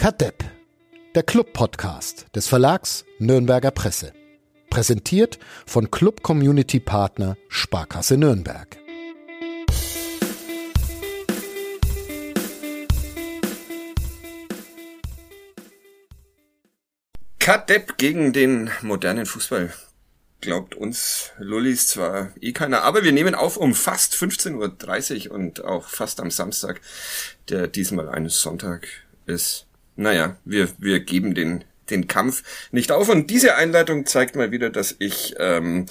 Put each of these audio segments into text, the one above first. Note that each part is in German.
Kadepp, der Club-Podcast des Verlags Nürnberger Presse. Präsentiert von Club Community Partner Sparkasse Nürnberg. Kadepp gegen den modernen Fußball. Glaubt uns Lullis zwar eh keiner, aber wir nehmen auf um fast 15.30 Uhr und auch fast am Samstag, der diesmal ein Sonntag ist naja, wir, wir geben den, den Kampf nicht auf. Und diese Einleitung zeigt mal wieder, dass ich ähm,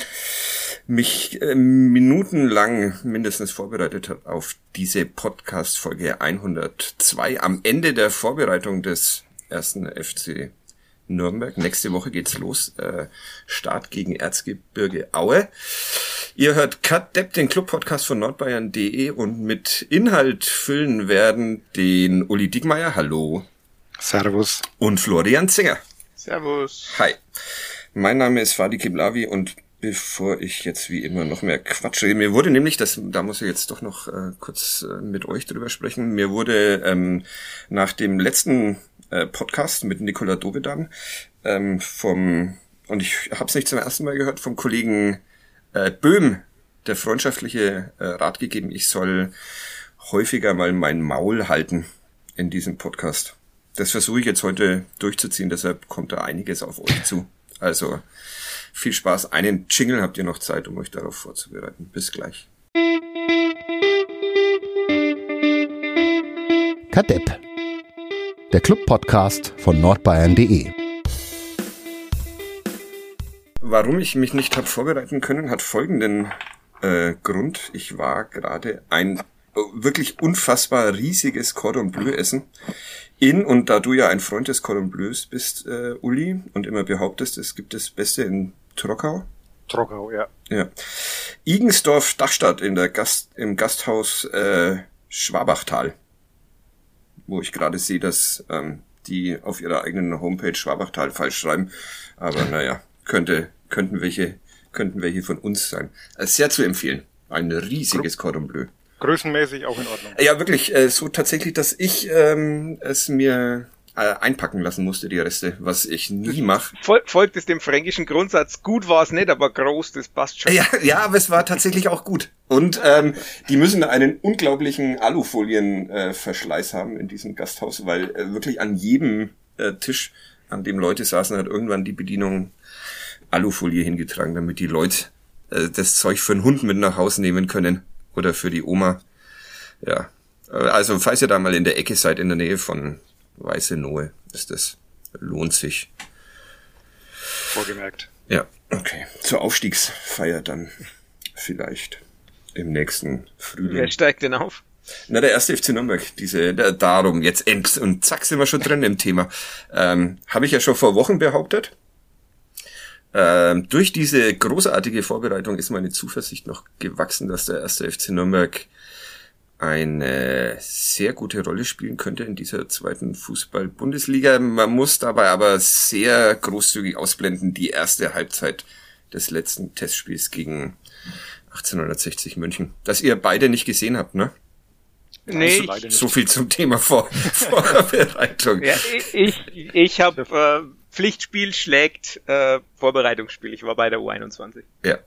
mich äh, minutenlang mindestens vorbereitet habe auf diese Podcast-Folge 102 am Ende der Vorbereitung des ersten FC Nürnberg. Nächste Woche geht's los. Äh, Start gegen Erzgebirge Aue. Ihr hört Cut Depp, den Club-Podcast von nordbayern.de und mit Inhalt füllen werden den Uli Dickmeier. Hallo. Servus. Und Florian Zinger. Servus. Hi. Mein Name ist Fadi Kiblavi und bevor ich jetzt wie immer noch mehr quatsche, mir wurde nämlich, das, da muss ich jetzt doch noch äh, kurz äh, mit euch drüber sprechen, mir wurde ähm, nach dem letzten äh, Podcast mit Nikola Dovedan ähm, vom, und ich habe es nicht zum ersten Mal gehört, vom Kollegen äh, Böhm, der freundschaftliche äh, Rat gegeben, ich soll häufiger mal mein Maul halten in diesem Podcast das versuche ich jetzt heute durchzuziehen, deshalb kommt da einiges auf euch zu. Also viel Spaß. Einen Jingle habt ihr noch Zeit, um euch darauf vorzubereiten. Bis gleich. Kadepp, der Club-Podcast von nordbayern.de. Warum ich mich nicht habe vorbereiten können, hat folgenden äh, Grund. Ich war gerade ein wirklich unfassbar riesiges Cordon Bleu essen in, und da du ja ein Freund des Cordon Bleus bist, äh, Uli, und immer behauptest, es gibt das Beste in Trockau. Trockau, ja. Ja. Igensdorf Dachstadt in der Gast, im Gasthaus äh, Schwabachtal. Wo ich gerade sehe, dass ähm, die auf ihrer eigenen Homepage Schwabachtal falsch schreiben. Aber naja, könnte, könnten welche, könnten welche von uns sein. Äh, sehr zu empfehlen. Ein riesiges Cordon Bleu größenmäßig auch in Ordnung. Ja, wirklich, äh, so tatsächlich, dass ich ähm, es mir äh, einpacken lassen musste, die Reste, was ich nie mache. Fol folgt es dem fränkischen Grundsatz, gut war es nicht, aber groß, das passt schon. Ja, ja, aber es war tatsächlich auch gut. Und ähm, die müssen einen unglaublichen Alufolienverschleiß äh, haben in diesem Gasthaus, weil äh, wirklich an jedem äh, Tisch, an dem Leute saßen, hat irgendwann die Bedienung Alufolie hingetragen, damit die Leute äh, das Zeug für einen Hund mit nach Hause nehmen können oder für die Oma. Ja. Also, falls ihr da mal in der Ecke seid, in der Nähe von Weiße Nohe, ist das, lohnt sich. Vorgemerkt. Ja, okay. Zur Aufstiegsfeier dann vielleicht im nächsten Frühling. Wer steigt denn auf? Na, der erste FC Nürnberg, diese, da, darum, jetzt ends und zack sind wir schon drin im Thema. Ähm, Habe ich ja schon vor Wochen behauptet. Ähm, durch diese großartige Vorbereitung ist meine Zuversicht noch gewachsen, dass der erste FC Nürnberg eine sehr gute Rolle spielen könnte in dieser zweiten Fußball-Bundesliga. Man muss dabei aber sehr großzügig ausblenden die erste Halbzeit des letzten Testspiels gegen 1860 München, das ihr beide nicht gesehen habt, ne? Nee, so viel zum Thema Vor Vorbereitung. Ja, ich ich, habe äh, Pflichtspiel schlägt äh, Vorbereitungsspiel. Ich war bei der U21. Ja.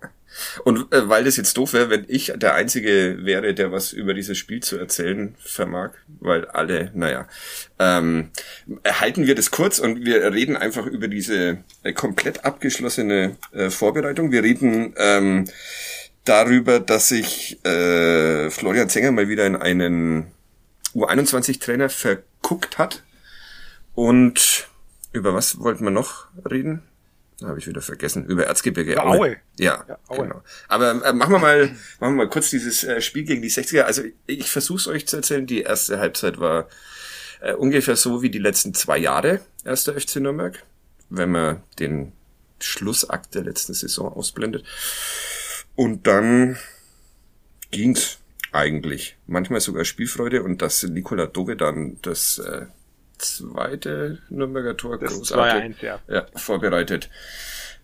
Und äh, weil das jetzt doof wäre, wenn ich der Einzige wäre, der was über dieses Spiel zu erzählen vermag, weil alle, naja, ähm, halten wir das kurz und wir reden einfach über diese äh, komplett abgeschlossene äh, Vorbereitung. Wir reden ähm, darüber, dass sich äh, Florian Zenger mal wieder in einen U21-Trainer verguckt hat und über was wollten wir noch reden? Habe ich wieder vergessen. Über Erzgebirge. Über Aue. Ja, ja Aue. genau. Aber äh, machen wir mal, machen wir mal kurz dieses äh, Spiel gegen die 60er. Also ich versuche es euch zu erzählen. Die erste Halbzeit war äh, ungefähr so wie die letzten zwei Jahre erster FC Nürnberg, wenn man den Schlussakt der letzten Saison ausblendet. Und dann ging's eigentlich. Manchmal sogar Spielfreude und dass Nikola Dove dann das äh, zweite Nürnberger Tor das großartig 2 ja. Ja, vorbereitet.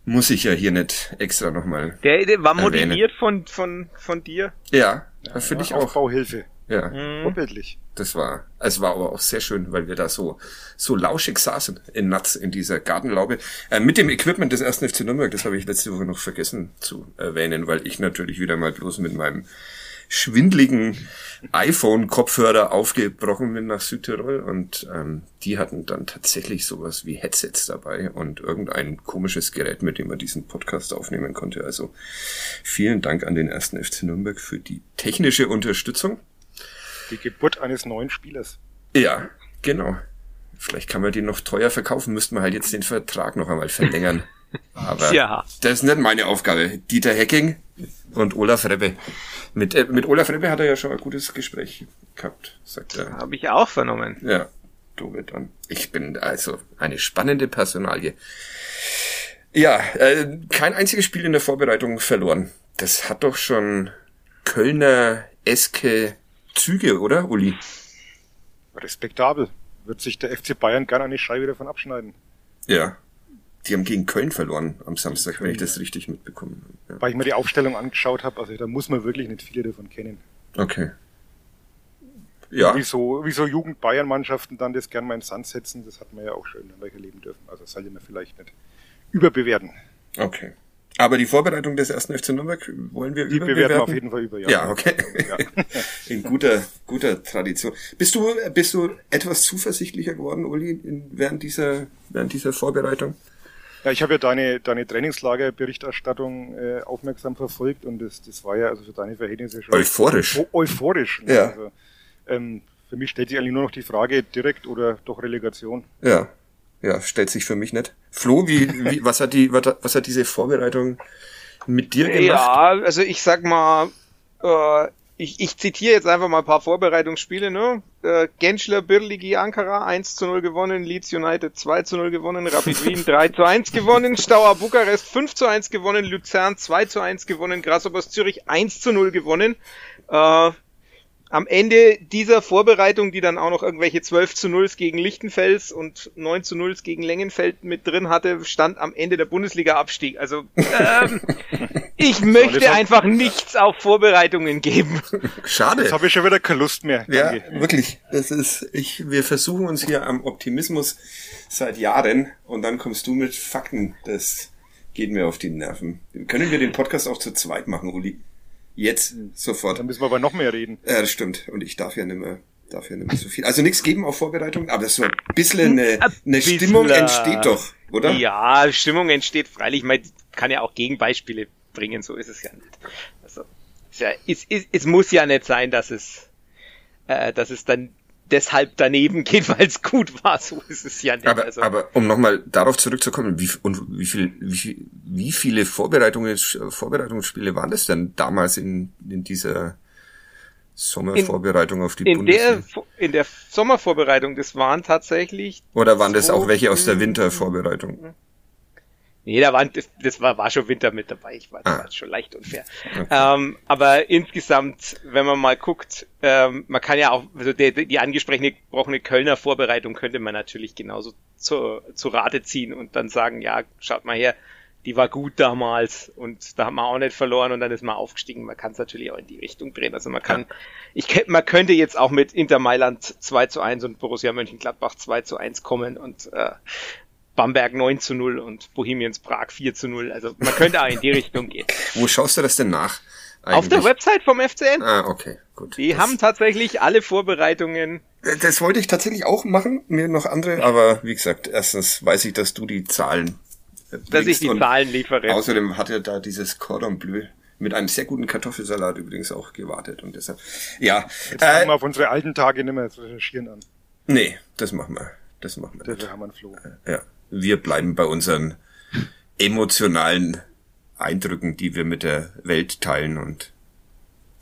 Muss ich ja hier nicht extra nochmal. Der, der war motiviert von, von, von dir. Ja, ja finde ich auch. Aufbauhilfe. Ja, Mhm. Vorbildlich. das war, es war aber auch sehr schön, weil wir da so, so lauschig saßen in Natz, in dieser Gartenlaube, äh, mit dem Equipment des ersten FC Nürnberg, das habe ich letzte Woche noch vergessen zu erwähnen, weil ich natürlich wieder mal bloß mit meinem schwindligen iPhone-Kopfhörer aufgebrochen bin nach Südtirol und ähm, die hatten dann tatsächlich sowas wie Headsets dabei und irgendein komisches Gerät, mit dem man diesen Podcast aufnehmen konnte. Also vielen Dank an den ersten FC Nürnberg für die technische Unterstützung. Die Geburt eines neuen Spielers. Ja, genau. Vielleicht kann man den noch teuer verkaufen, müssten wir halt jetzt den Vertrag noch einmal verlängern. Aber Ja. das ist nicht meine Aufgabe. Dieter Hecking und Olaf Rebbe. Mit, äh, mit Olaf Rebbe hat er ja schon ein gutes Gespräch gehabt, sagt er. Habe ich auch vernommen. Ja, du wird dann. Ich bin also eine spannende Personalie. Ja, äh, kein einziges Spiel in der Vorbereitung verloren. Das hat doch schon Kölner eske Züge, oder, Uli? Respektabel. Wird sich der FC Bayern gerne eine Scheibe davon abschneiden. Ja. Die haben gegen Köln verloren am Samstag, wenn ich das richtig mitbekommen habe. Ja. Weil ich mir die Aufstellung angeschaut habe, also da muss man wirklich nicht viele davon kennen. Okay. Ja, Wie so, wie so Jugend-Bayern-Mannschaften dann das gern mal in den Sand setzen, das hat man ja auch schön in Nürnberg erleben dürfen. Also das sollte man vielleicht nicht überbewerten. okay. Aber die Vorbereitung des ersten FC Nürnberg wollen wir Die überbewerten? bewerten wir auf jeden Fall über, ja. Ja, okay. Ja. In guter, guter Tradition. Bist du, bist du etwas zuversichtlicher geworden, Uli, in, während dieser, während dieser Vorbereitung? Ja, ich habe ja deine, deine Trainingslager-Berichterstattung äh, aufmerksam verfolgt und das, das war ja also für deine Verhältnisse schon Euphorisch. Eu euphorisch. Ne? Ja. Also, ähm, für mich stellt sich eigentlich nur noch die Frage, direkt oder doch Relegation. Ja. Ja, stellt sich für mich nicht. Flo, wie, wie, was hat die, was hat, was hat diese Vorbereitung mit dir gemacht? Ja, also ich sag mal, äh, ich, ich zitiere jetzt einfach mal ein paar Vorbereitungsspiele, ne? Äh, Genschler, Birligi, Ankara 1 zu 0 gewonnen, Leeds United 2 zu 0 gewonnen, Rapid Wien 3 zu 1 gewonnen, Stauer Bukarest 5 zu 1 gewonnen, Luzern 2 zu 1 gewonnen, Grasshoppers Zürich 1 zu 0 gewonnen. Äh, am Ende dieser Vorbereitung, die dann auch noch irgendwelche 12 zu 0 gegen Lichtenfels und 9 zu 0 gegen Lengenfeld mit drin hatte, stand am Ende der Bundesliga-Abstieg. Also ähm, ich möchte einfach nichts auf Vorbereitungen geben. Schade. Jetzt habe ich schon wieder keine Lust mehr. Ja, Danke. wirklich. Das ist, ich, wir versuchen uns hier am Optimismus seit Jahren und dann kommst du mit Fakten. Das geht mir auf die Nerven. Können wir den Podcast auch zu zweit machen, Uli? Jetzt, sofort. Dann müssen wir aber noch mehr reden. Ja, das stimmt. Und ich darf ja nicht mehr, darf ja nicht mehr so viel. Also nichts geben auf Vorbereitung, aber so ein bisschen eine, eine Stimmung äh, entsteht doch, oder? Ja, Stimmung entsteht freilich. Man kann ja auch Gegenbeispiele bringen, so ist es ja nicht. Also, ist ja, es, es, es muss ja nicht sein, dass es, äh, dass es dann deshalb daneben geht, weil es gut war. So ist es ja nicht. Aber, also, aber um nochmal darauf zurückzukommen, wie, und wie, viel, wie, wie viele Vorbereitungen, Vorbereitungsspiele waren das denn damals in, in dieser Sommervorbereitung auf die in der, Bundesliga? in der Sommervorbereitung, das waren tatsächlich Oder waren das auch welche aus der Mhm. Wintervorbereitung? Nee, da waren, das, das war, war schon Winter mit dabei. Ich war, das Ah. war schon leicht unfair. Ähm, aber insgesamt, wenn man mal guckt, ähm, man kann ja auch, also die, die angesprochene gebrochene Kölner Vorbereitung könnte man natürlich genauso zu, zu Rate ziehen und dann sagen, ja, schaut mal her, die war gut damals und da haben wir auch nicht verloren und dann ist man aufgestiegen. Man kann es natürlich auch in die Richtung drehen. Also man kann, ich kenn- man könnte jetzt auch mit Inter Mailand 2 zu 1 und Borussia Mönchengladbach 2 zu 1 kommen und äh, Bamberg 9 zu 0 und Bohemians Prag 4 zu 0. Also man könnte auch in die Richtung gehen. Wo schaust du das denn nach? Auf der eigentlich? Website vom FCN, Ah, okay, gut. die das, haben tatsächlich alle Vorbereitungen. das wollte ich tatsächlich auch machen, mir noch andere, aber wie gesagt, erstens weiß ich, dass du die Zahlen äh, Dass ich die Zahlen liefere. Außerdem hat er da dieses Cordon Bleu mit einem sehr guten Kartoffelsalat übrigens auch gewartet und deshalb, ja, Jetzt fangen äh, wir auf unsere alten Tage nicht mehr zu recherchieren an. nee, das machen wir, das machen wir. Dafür haben wir einen Floh. Ja, wir bleiben bei unseren emotionalen Eindrücken, die wir mit der Welt teilen und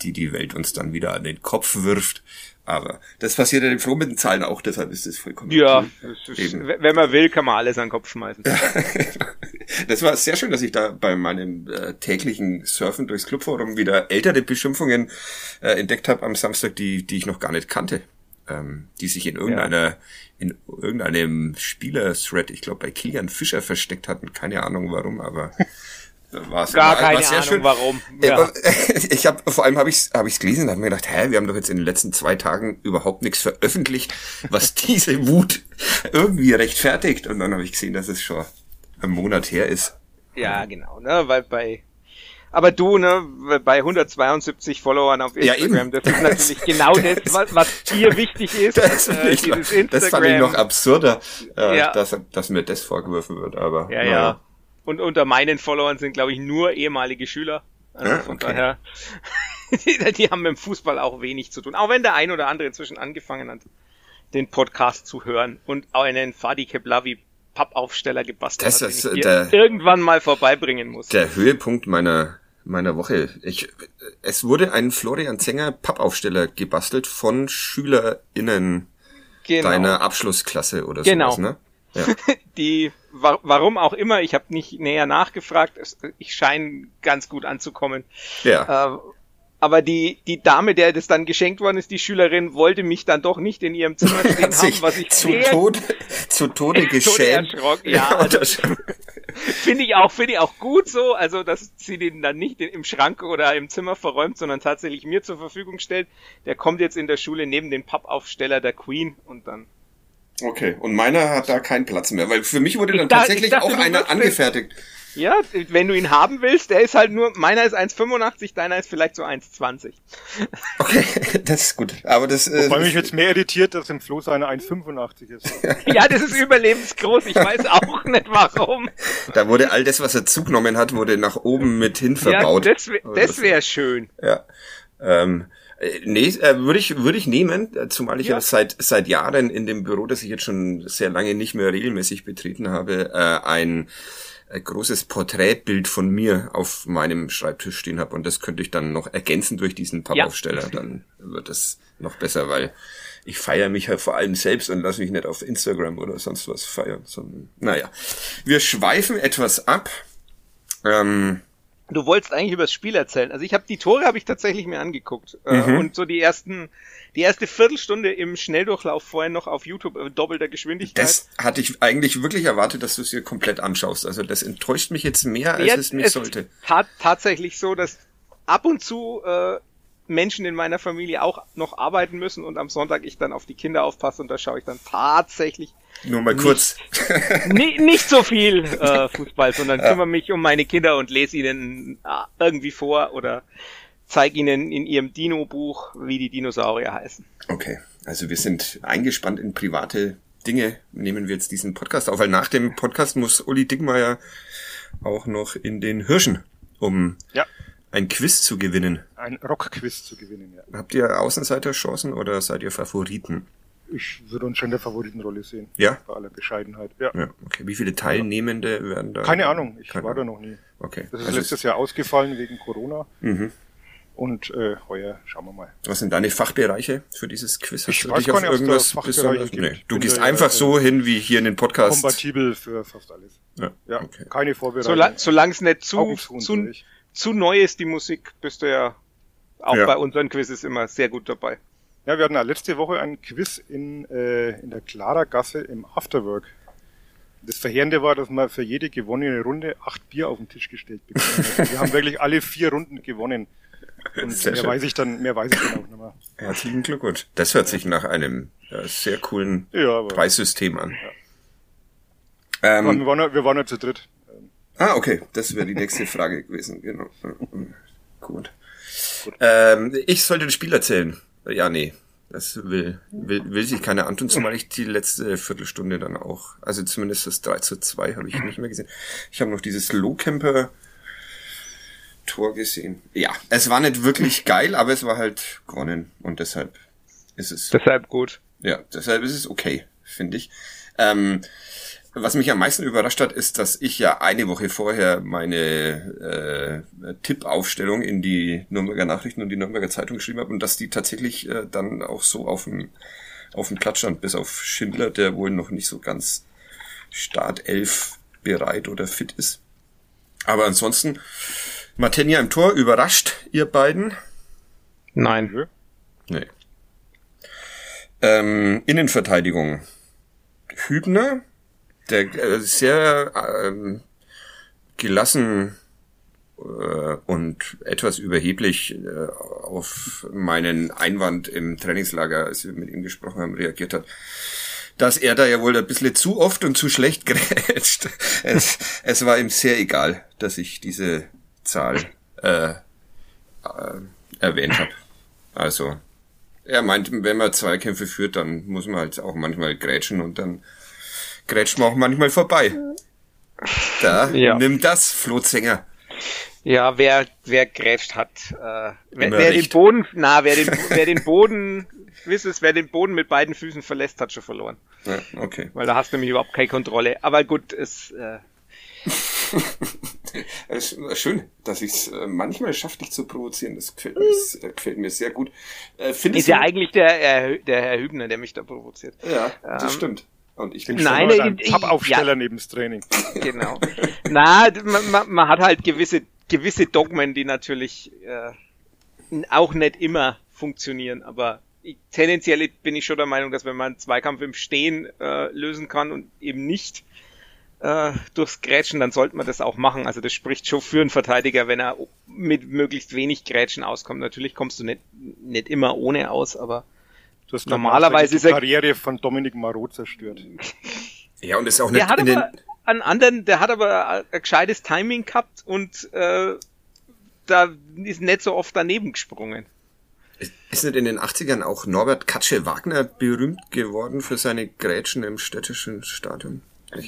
die die Welt uns dann wieder an den Kopf wirft. Aber das passiert ja den Zahlen auch, deshalb ist das vollkommen Ja, das ist, wenn man will, kann man alles an den Kopf schmeißen. Das war sehr schön, dass ich da bei meinem äh, täglichen Surfen durchs Clubforum wieder ältere Beschimpfungen äh, entdeckt habe am Samstag, die, die ich noch gar nicht kannte. Ähm, die sich in irgendeiner, in irgendeinem Spieler-Thread, ich glaube bei Kilian Fischer versteckt hatten. Keine Ahnung warum, aber war's. Gar war, keine sehr Ahnung, schön. warum. Ja. Ja. Ich habe vor allem habe ich habe ich's gelesen und habe mir gedacht, hä, wir haben doch jetzt in den letzten zwei Tagen überhaupt nichts veröffentlicht, was diese Wut irgendwie rechtfertigt. Und dann habe ich gesehen, dass es schon ein Monat her ist. Ja, genau, ne, weil bei aber du, ne, bei 172 Followern auf Ja, Instagram, eben. das ist natürlich genau das, was, was dir wichtig ist. Das, äh, ich Instagram. das fand ich noch absurder, äh, Ja. dass, dass mir das vorgeworfen wird. Aber Ja, naja. ja. Und unter meinen Followern sind, glaube ich, nur ehemalige Schüler. Also Ja, von okay. daher, die, die haben mit dem Fußball auch wenig zu tun. Auch wenn der ein oder andere inzwischen angefangen hat, den Podcast zu hören und auch einen Fadi Keblavi Pappaufsteller gebastelt Das hat, ist, dir der- irgendwann mal vorbeibringen muss. der Höhepunkt meiner meiner Woche. Ich, es wurde ein Florian Zenger Pappaufsteller gebastelt von SchülerInnen genau. deiner Abschlussklasse oder Genau. sowas, ne? Ja. die, wa warum auch immer, ich habe nicht näher nachgefragt, ich scheine ganz gut anzukommen. ja. Äh, aber die, die Dame, der das dann geschenkt worden ist, die Schülerin, wollte mich dann doch nicht in ihrem Zimmer stehen haben, was ich zu Tode, zu Tode Tode geschämt. erschrocken, ja, und also- Finde ich auch, finde ich auch gut so, also dass sie den dann nicht im Schrank oder im Zimmer verräumt, sondern tatsächlich mir zur Verfügung stellt. Der kommt jetzt in der Schule neben den Pappaufsteller der Queen und dann. Okay, und meiner hat da keinen Platz mehr, weil für mich wurde dann Ich tatsächlich ich dachte, auch einer angefertigt. Ja, wenn du ihn haben willst, der ist halt nur, meiner ist 1,85, deiner ist vielleicht so 1,20. Okay, das ist gut. Aber das äh, Wobei mich jetzt mehr irritiert, dass im Flo seine 1,85 ist. Ja, das ist überlebensgroß, ich weiß auch nicht warum. da wurde all das, was er zugenommen hat, wurde nach oben mit hin Ja, verbaut. das, wär- das wäre schön. Ja. Ähm, äh, nee, äh, würde ich, würde ich nehmen, äh, zumal ich ja. Ja. seit, seit Jahren in dem Büro, das ich jetzt schon sehr lange nicht mehr regelmäßig betreten habe, äh, ein, ein großes Porträtbild von mir auf meinem Schreibtisch stehen habe und das könnte ich dann noch ergänzen durch diesen Pappaufsteller. Dann wird es noch besser, weil ich feiere mich halt vor allem selbst und lasse mich nicht auf Instagram oder sonst was feiern. Sondern, naja, wir schweifen etwas ab. Ähm, Du wolltest eigentlich über das Spiel erzählen. Also ich habe die Tore habe ich tatsächlich mir angeguckt äh, Mhm. und so die ersten die erste Viertelstunde im Schnelldurchlauf vorher noch auf YouTube äh, doppelter Geschwindigkeit. Das hatte ich eigentlich wirklich erwartet, dass du es dir komplett anschaust. Also das enttäuscht mich jetzt mehr, als Ja, es mich es sollte. tat tatsächlich so, dass ab und zu äh, Menschen in meiner Familie auch noch arbeiten müssen und am Sonntag ich dann auf die Kinder aufpasse und da schaue ich dann tatsächlich Nur mal kurz. ni nicht so viel äh, Fußball, sondern Ja. kümmere mich um meine Kinder und lese ihnen äh, irgendwie vor oder zeige ihnen in ihrem Dino-Buch, wie die Dinosaurier heißen. Okay, also wir sind eingespannt in private Dinge. Nehmen wir jetzt diesen Podcast auf, weil nach dem Podcast muss Uli Dickmeier auch noch in den Hirschen, um Ja, ein Quiz zu gewinnen. ein Rockquiz zu gewinnen, ja. Habt ihr Außenseiterchancen oder seid ihr Favoriten? Ich würde uns schon in der Favoritenrolle sehen. Ja? Bei aller Bescheidenheit. Ja. Ja, okay. Wie viele Teilnehmende werden da? Keine Ahnung, ich Keine war da Ahnung. noch nie. Okay. Das ist Also letztes Jahr ausgefallen wegen Corona. Mhm. Und äh, heuer schauen wir mal. Was sind deine Fachbereiche für dieses Quiz? Hast Ich du weiß dich gar auf da irgendwas besonders? gibt. Nee, du Bin gehst da, einfach äh, so hin wie hier in den Podcast. Kompatibel für fast alles. Ja, Ja, okay. keine Vorbereitung. Sola Solange es nicht zu, zu zu neu ist, die Musik, bist du ja auch Ja. bei unseren Quizzes immer sehr gut dabei. Ja, wir hatten ja letzte Woche ein Quiz in, äh, in der Klaragasse im Afterwork. Das Verheerende war, dass man für jede gewonnene Runde acht Bier auf den Tisch gestellt bekommen hat. Wir haben wirklich alle vier Runden gewonnen. Und Sehr mehr schön. weiß ich dann, mehr weiß ich dann auch nicht mehr. Herzlichen Glückwunsch. Das hört sich nach einem äh, sehr coolen Ja, Preissystem an. wir, Ähm, waren, ja- wir waren ja zu dritt. ah, okay. Das wäre die nächste Frage gewesen. Genau. Gut. Ähm, ich sollte das Spiel erzählen. Ja, nee. Das will, will, will sich keiner antun, zumal ich die letzte Viertelstunde dann auch, also zumindest das 3 zu 2 habe ich nicht mehr gesehen. Ich habe noch dieses Lowcamper Tor gesehen. Ja, es war nicht wirklich geil, aber es war halt gewonnen und deshalb ist es Deshalb gut. ja, deshalb ist es okay, finde ich. Ähm, was mich am meisten überrascht hat, ist, dass ich ja eine Woche vorher meine äh, Tippaufstellung in die Nürnberger Nachrichten und die Nürnberger Zeitung geschrieben habe und dass die tatsächlich äh, dann auch so auf dem auf dem Platz stand, bis auf Schindler, der wohl noch nicht so ganz Startelf bereit oder fit ist. Aber ansonsten, Martenia im Tor, überrascht, ihr beiden? Nein. Nee. Ähm, Innenverteidigung. Hübner, der äh, sehr ähm, gelassen äh, und etwas überheblich äh, auf meinen Einwand im Trainingslager, als wir mit ihm gesprochen haben, reagiert hat dass er da ja wohl ein bisschen zu oft und zu schlecht grätscht. Es, es war ihm sehr egal, dass ich diese Zahl äh, äh, erwähnt habe. Also, er meint, wenn man Zweikämpfe führt, dann muss man halt auch manchmal grätschen und dann grätscht man auch manchmal vorbei. Da, ja. nimm das, Flohtsänger. Ja, wer, wer grätscht hat, äh, wer, wer den Boden, na, wer den, wer den Boden, wisst wer den Boden mit beiden Füßen verlässt, hat schon verloren. Ja, okay. Weil da hast du nämlich überhaupt keine Kontrolle. Aber gut, es, äh, es ist schön, dass ich es äh, manchmal schaffe, dich zu provozieren. Das gefällt mir, das, äh, gefällt mir sehr gut. Äh, ist ja eigentlich der, der Herr Hübner, der mich da provoziert. Ja, das ähm, stimmt. Und ich bin Nein, schon ein Pappaufsteller ja. neben das Training. Genau. Na, man, man, man, hat halt gewisse, gewisse Dogmen, die natürlich äh, auch nicht immer funktionieren, aber ich, tendenziell bin ich schon der Meinung, dass wenn man einen Zweikampf im Stehen äh, lösen kann und eben nicht äh, durchs Grätschen, dann sollte man das auch machen. Also das spricht schon für einen Verteidiger, wenn er mit möglichst wenig Grätschen auskommt. Natürlich kommst du nicht, nicht immer ohne aus, aber du hast normalerweise die Karriere von Dominik Marot zerstört. Ja, und ist auch nicht der hat in aber einen anderen, der hat aber ein gescheites Timing gehabt und äh, da ist nicht so oft daneben gesprungen. Ist nicht in den 80ern auch Norbert Katsche Wagner berühmt geworden für seine Grätschen im städtischen Stadion?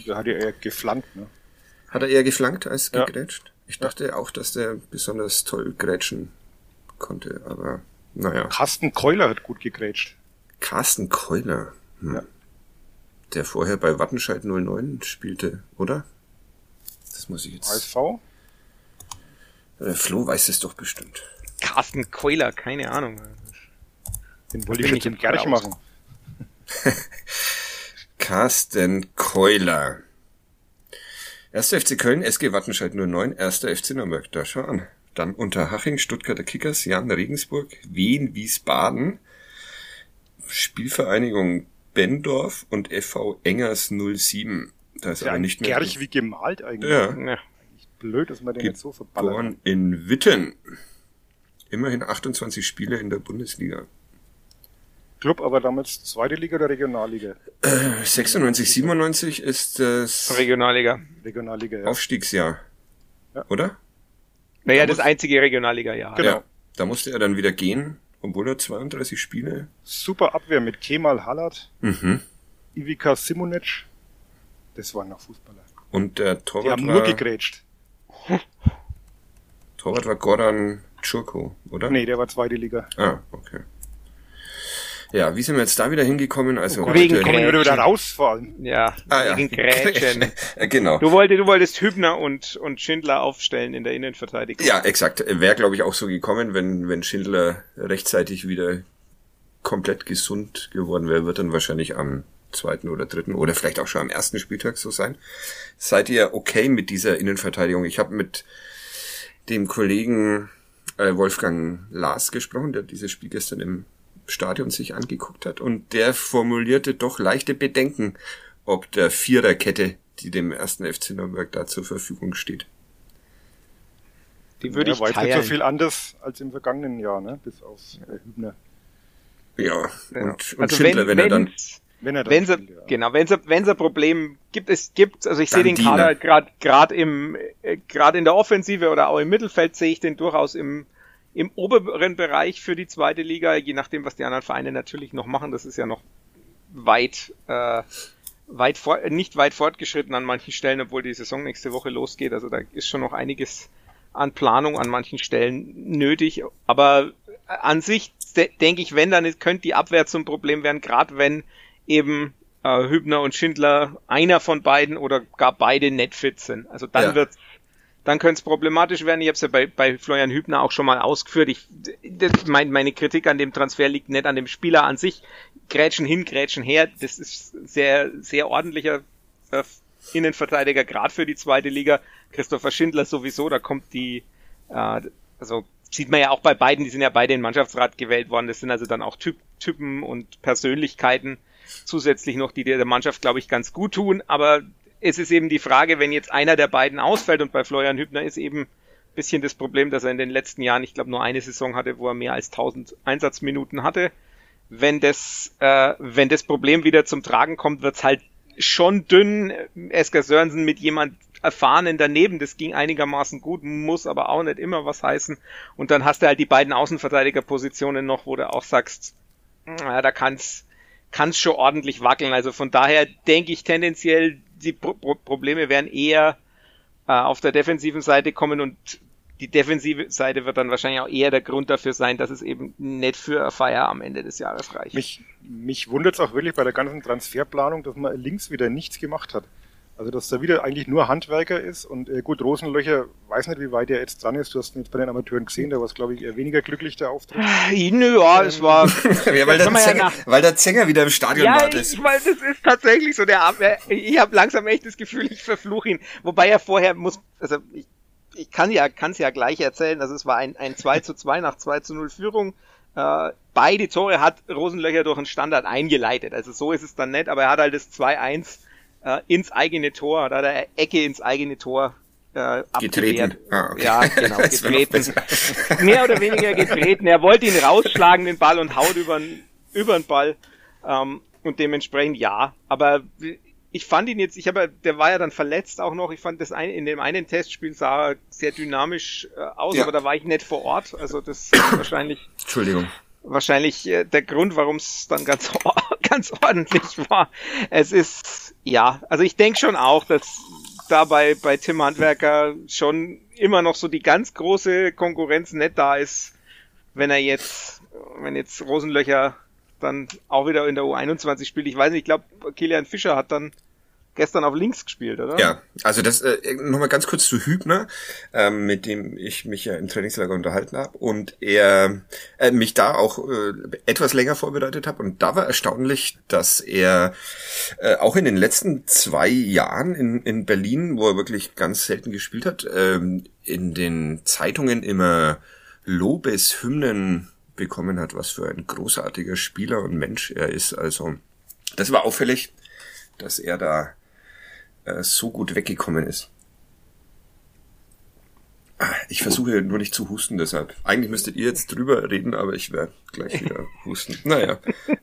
Da hat er eher geflankt, ne? Hat er eher geflankt als gegrätscht? Ja. Ich dachte auch, dass der besonders toll grätschen konnte, aber naja. Carsten Keuler hat gut gegrätscht. Carsten Keuler? Hm. Ja. Der vorher bei Wattenscheid 09 spielte, oder? Das muss ich jetzt. ASV? Der Flo weiß es doch bestimmt. Carsten Keuler, keine Ahnung. Den wollte ich jetzt im Gerch machen. Carsten Keuler. 1. FC Köln, SG Wattenscheid 09, 1. FC Nürnberg. Da schau an. Dann Unterhaching, Stuttgarter Kickers, Jan Regensburg, Wien, Wiesbaden, Spielvereinigung Bendorf und FV Engers 07. Da ist, ist aber nicht mehr. Gerch wie gemalt eigentlich. Ja. ja. Blöd, dass man den jetzt so verballert. Geboren in Witten. Immerhin 28 Spiele in der Bundesliga. Club aber damals zweite Liga oder Regionalliga? Äh, 96, 97 ist das Regionalliga. Regionalliga, ja. Aufstiegsjahr. Ja. Oder? Naja, da das einzige Regionalliga-Jahr. Genau. Ja, da musste er dann wieder gehen, obwohl er 32 Spiele. Super Abwehr mit Kemal Hallat, mhm. Ivica Simonic. Das waren noch Fußballer. Und der Torwart Die haben war, nur gegrätscht. Torwart war Goran Churko, oder? Nee, der war zweite Liga. Ah, okay. Ja, wie sind wir jetzt da wieder hingekommen? Also wegen kommen wir wieder raus vor allem. Ja, ah, ja. wegen Grätschen. genau. Du wolltest, du wolltest Hübner und, und Schindler aufstellen in der Innenverteidigung. Ja, exakt. Wäre, glaube ich, auch so gekommen, wenn, wenn Schindler rechtzeitig wieder komplett gesund geworden wäre, wird dann wahrscheinlich am zweiten oder dritten oder vielleicht auch schon am ersten Spieltag so sein. Seid ihr okay mit dieser Innenverteidigung? Ich habe mit dem Kollegen äh, Wolfgang Lars gesprochen, der dieses Spiel gestern im Stadion sich angeguckt hat und der formulierte doch leichte Bedenken, ob der Viererkette, die dem ersten FC Nürnberg da zur Verfügung steht. Die würde ja, ich weiß teilen. nicht so viel anders als im vergangenen Jahr, ne? Bis auf äh, Hübner. Ja, und, ja. und also Schindler, wenn, wenn, er dann wenn er wenn spielt, ja. genau, wenn es wenn es ein Problem gibt, es gibt, also ich sehe den Kader gerade gerade im äh, gerade in der Offensive oder auch im Mittelfeld sehe ich den durchaus im im oberen Bereich für die zweite Liga, je nachdem, was die anderen Vereine natürlich noch machen. Das ist ja noch weit, äh, weit vor, nicht weit fortgeschritten an manchen Stellen, obwohl die Saison nächste Woche losgeht. Also da ist schon noch einiges an Planung an manchen Stellen nötig. Aber an sich de denke ich, wenn, dann könnte die Abwehr zum Problem werden, gerade wenn eben äh, Hübner und Schindler einer von beiden oder gar beide net fit sind. Also dann ja. wird dann könnte es problematisch werden. Ich habe es ja bei, bei Florian Hübner auch schon mal ausgeführt. Ich, das, mein, meine Kritik an dem Transfer liegt nicht an dem Spieler an sich. Grätschen hin, Grätschen her. Das ist sehr, sehr ordentlicher äh, Innenverteidiger, gerade für die zweite Liga. Christopher Schindler sowieso, da kommt die, äh, also sieht man ja auch bei beiden, die sind ja beide in Mannschaftsrat gewählt worden. Das sind also dann auch Typ, Typen und Persönlichkeiten zusätzlich noch, die der Mannschaft, glaube ich, ganz gut tun. Aber es ist eben die Frage, wenn jetzt einer der beiden ausfällt und bei Florian Hübner ist eben bisschen das Problem, dass er in den letzten Jahren, ich glaube, nur eine Saison hatte, wo er mehr als 1000 Einsatzminuten hatte. Wenn das, äh, wenn das Problem wieder zum Tragen kommt, wird's halt schon dünn. Esker Sörensen mit jemand erfahrenen daneben, das ging einigermaßen gut, muss aber auch nicht immer was heißen. Und dann hast du halt die beiden Außenverteidigerpositionen noch, wo du auch sagst, ja, da kann's kann schon ordentlich wackeln. Also von daher denke ich tendenziell, die Pro Pro Probleme werden eher äh, auf der defensiven Seite kommen und die defensive Seite wird dann wahrscheinlich auch eher der Grund dafür sein, dass es eben nicht für Feier am Ende des Jahres reicht. Mich, mich wundert es auch wirklich bei der ganzen Transferplanung, dass man links wieder nichts gemacht hat. Also dass da wieder eigentlich nur Handwerker ist und äh, gut, Rosenlöcher, weiß nicht, wie weit er jetzt dran ist. Du hast ihn jetzt bei den Amateuren gesehen, da war es, glaube ich, eher weniger glücklich, der Auftritt. Nö, ja, es war. ja, weil, der Zenger, ja weil der Zenger wieder im Stadion ja, war. Ich, weil das ist tatsächlich so. Der, ich habe langsam echt das Gefühl, ich verfluche ihn. Wobei er vorher muss, also ich, ich kann ja, kann es ja gleich erzählen, also es war ein, ein 2 zu 2 nach 2 zu 0 Führung. Äh, beide Tore hat Rosenlöcher durch einen Standard eingeleitet. Also so ist es dann nicht, aber er hat halt das 2-1 äh, ins eigene Tor, da hat er Ecke ins eigene Tor äh, getreten. Ah, okay. Ja, genau, getreten. Mehr oder weniger getreten. Er wollte ihn rausschlagen, den Ball, und haut über den Ball. Ähm, und dementsprechend ja. Aber ich fand ihn jetzt, ich habe, der war ja dann verletzt auch noch. Ich fand das ein, in dem einen Testspiel sah er sehr dynamisch äh, aus, ja. aber da war ich nicht vor Ort. Also das ist wahrscheinlich. Entschuldigung. Wahrscheinlich äh, der Grund, warum es dann ganz ganz ordentlich war. Es ist ja, also ich denke schon auch, dass da bei, bei Tim Handwerker schon immer noch so die ganz große Konkurrenz nicht da ist, wenn er jetzt, wenn jetzt Rosenlöcher dann auch wieder in der U21 spielt. Ich weiß nicht, ich glaube, Kilian Fischer hat dann gestern auf links gespielt, oder? Ja, also das äh, nochmal ganz kurz zu Hübner, ähm, mit dem ich mich ja im Trainingslager unterhalten habe und er äh, mich da auch äh, etwas länger vorbereitet habe und da war erstaunlich, dass er äh, auch in den letzten zwei Jahren in, in Berlin, wo er wirklich ganz selten gespielt hat, ähm, in den Zeitungen immer Lobeshymnen bekommen hat, was für ein großartiger Spieler und Mensch er ist. Also das war auffällig, dass er da äh, so gut weggekommen ist. Ah, ich versuche nur nicht zu husten, deshalb. Eigentlich müsstet ihr jetzt drüber reden, aber ich werde gleich wieder husten. Naja,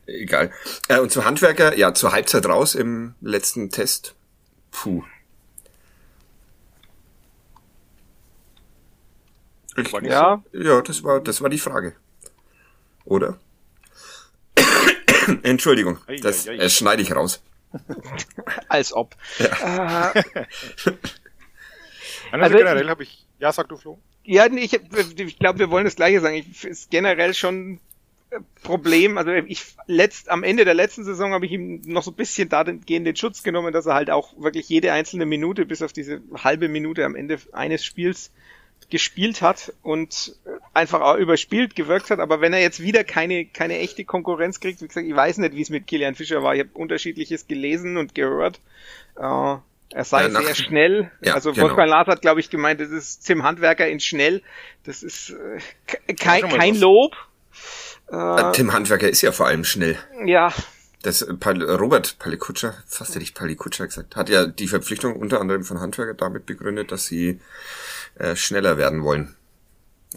egal. Äh, und zum Handwerker, ja, zur Halbzeit raus im letzten Test. Puh. Ich, ja. Ja, das war, das war die Frage. Oder? Entschuldigung, das äh, schneide ich raus. Als ob. Ja. Äh, also generell habe ich. Ja, sag du Flo. Ja, ich, ich glaube, wir wollen das Gleiche sagen. Ich ist generell schon Problem. Also ich letzt am Ende der letzten Saison habe ich ihm noch so ein bisschen da den, den Schutz genommen, dass er halt auch wirklich jede einzelne Minute bis auf diese halbe Minute am Ende eines Spiels gespielt hat und einfach auch überspielt gewirkt hat. Aber wenn er jetzt wieder keine, keine echte Konkurrenz kriegt, wie gesagt, ich weiß nicht, wie es mit Kilian Fischer war. Ich habe unterschiedliches gelesen und gehört. Äh, er sei ja, sehr schnell. Ja, also genau. Wolfgang Lars hat, glaube ich, gemeint, das ist Tim Handwerker in schnell. Das ist äh, kein, kein Lob. Äh, Tim Handwerker ist ja vor allem schnell. Ja, das äh, Robert Palikutscher, fast hätte ich Palikutscher gesagt, hat ja die Verpflichtung unter anderem von Handwerker damit begründet, dass sie äh, schneller werden wollen.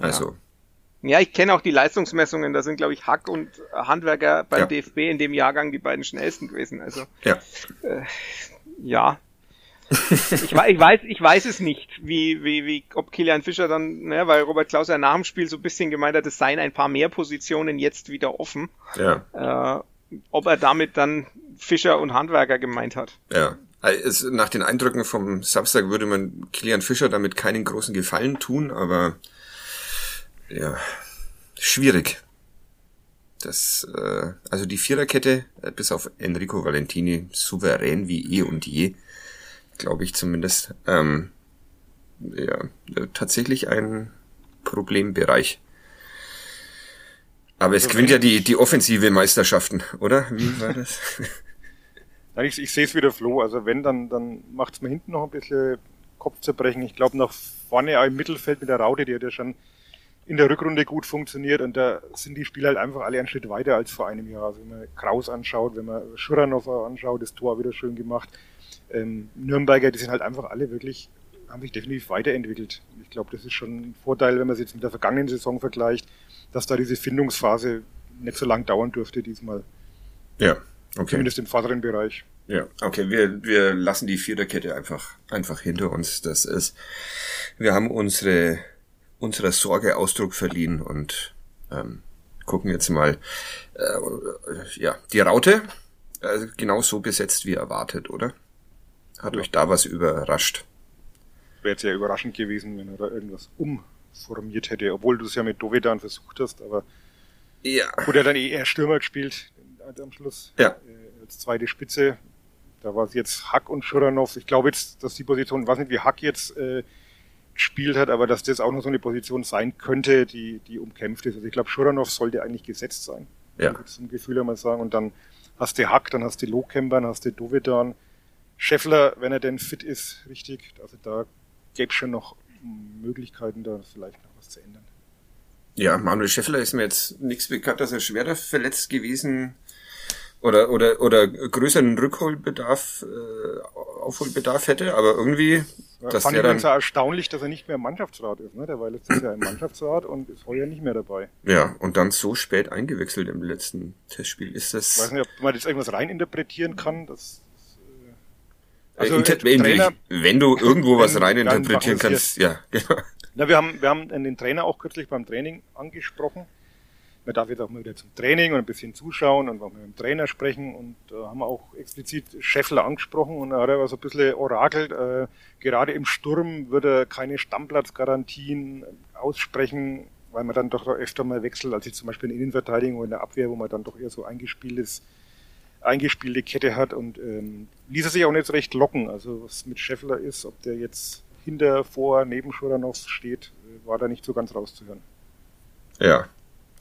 Also. Ja, ich kenne auch die Leistungsmessungen, da sind, glaube ich, Hack und Handwerker beim ja. DFB in dem Jahrgang die beiden schnellsten gewesen. Also ja. Äh, ja. ich, weiß, ich weiß, ich weiß es nicht, wie, wie, wie, ob Kilian Fischer dann, ne, weil Robert Klaus ja nach dem Spiel so ein bisschen gemeint hat, es seien ein paar mehr Positionen jetzt wieder offen. Ja. Äh, ob er damit dann Fischer und Handwerker gemeint hat. Ja. Es, nach den Eindrücken vom Samstag würde man Kilian Fischer damit keinen großen Gefallen tun, aber ja, schwierig. Das, äh, also die Viererkette, äh, bis auf Enrico Valentini, souverän wie eh und je, glaube ich zumindest. Ähm, ja, tatsächlich ein Problembereich. Aber es also gewinnt ja die, die offensive Meisterschaften, oder? Wie war das? Ich, ich sehe es wieder Flo. Also wenn, dann, dann macht es mir hinten noch ein bisschen Kopfzerbrechen. Ich glaube, nach vorne auch im Mittelfeld mit der Raute, die hat ja schon in der Rückrunde gut funktioniert und da sind die Spieler halt einfach alle einen Schritt weiter als vor einem Jahr. Also wenn man Kraus anschaut, wenn man Schuranov anschaut, das Tor wieder schön gemacht. Ähm, Nürnberger, die sind halt einfach alle wirklich haben sich definitiv weiterentwickelt. Ich glaube, das ist schon ein Vorteil, wenn man es jetzt mit der vergangenen Saison vergleicht, dass da diese Findungsphase nicht so lang dauern dürfte diesmal. Ja, okay. Zumindest im vorderen Bereich. Ja, okay, wir, wir lassen die Viererkette einfach, einfach hinter uns. Das ist, wir haben unsere, unserer Sorge Ausdruck verliehen und ähm, gucken jetzt mal, äh, ja, die Raute, äh, genau so besetzt wie erwartet, oder? Hat ja. euch da was überrascht? Wäre jetzt ja überraschend gewesen, wenn er da irgendwas umformiert hätte, obwohl du es ja mit Dovedan versucht hast, aber ja. Gut, er dann eh eher Stürmer gespielt am Schluss. Ja. Äh, als zweite Spitze. Da war es jetzt Hack und Schuranov. Ich glaube jetzt, dass die Position, weiß nicht, wie Hack jetzt äh, gespielt hat, aber dass das auch noch so eine Position sein könnte, die, die umkämpft ist. Also ich glaube, Schuranov sollte eigentlich gesetzt sein. Ja. Zum Gefühl einmal sagen. Und dann hast du Hack, dann hast du Lohkämper, dann hast du Dovedan. Scheffler, wenn er denn fit ist, richtig. Also da gäbe es schon noch Möglichkeiten, da vielleicht noch was zu ändern. Ja, Manuel Scheffler ist mir jetzt nichts bekannt, dass er schwerer verletzt gewesen oder oder oder größeren Rückholbedarf, äh, Aufholbedarf hätte, aber irgendwie, ja, dass fand der dann erstaunlich, dass er nicht mehr im Mannschaftsrat ist, ne? Der war letztes Jahr im Mannschaftsrat und ist heuer nicht mehr dabei. Ja, und dann so spät eingewechselt im letzten Testspiel ist das. Ich weiß nicht, ob man das irgendwas reininterpretieren kann, das äh, also, äh, Trainer, wenn du irgendwo was reininterpretieren kannst, ja, genau. Na, wir haben, wir haben den Trainer auch kürzlich beim Training angesprochen. Man darf jetzt auch mal wieder zum Training und ein bisschen zuschauen und auch mit dem Trainer sprechen und äh, haben auch explizit Scheffler angesprochen und da hat er so ein bisschen orakelt. Äh, gerade im Sturm würde er keine Stammplatzgarantien aussprechen, weil man dann doch öfter mal wechselt, als ich zum Beispiel in Innenverteidigung oder in der Abwehr, wo man dann doch eher so eingespieltes eingespielte Kette hat und ähm, ließ er sich auch nicht so recht locken. Also was mit Scheffler ist, ob der jetzt hinter, vor, neben Schuranov steht, war da nicht so ganz rauszuhören. Ja.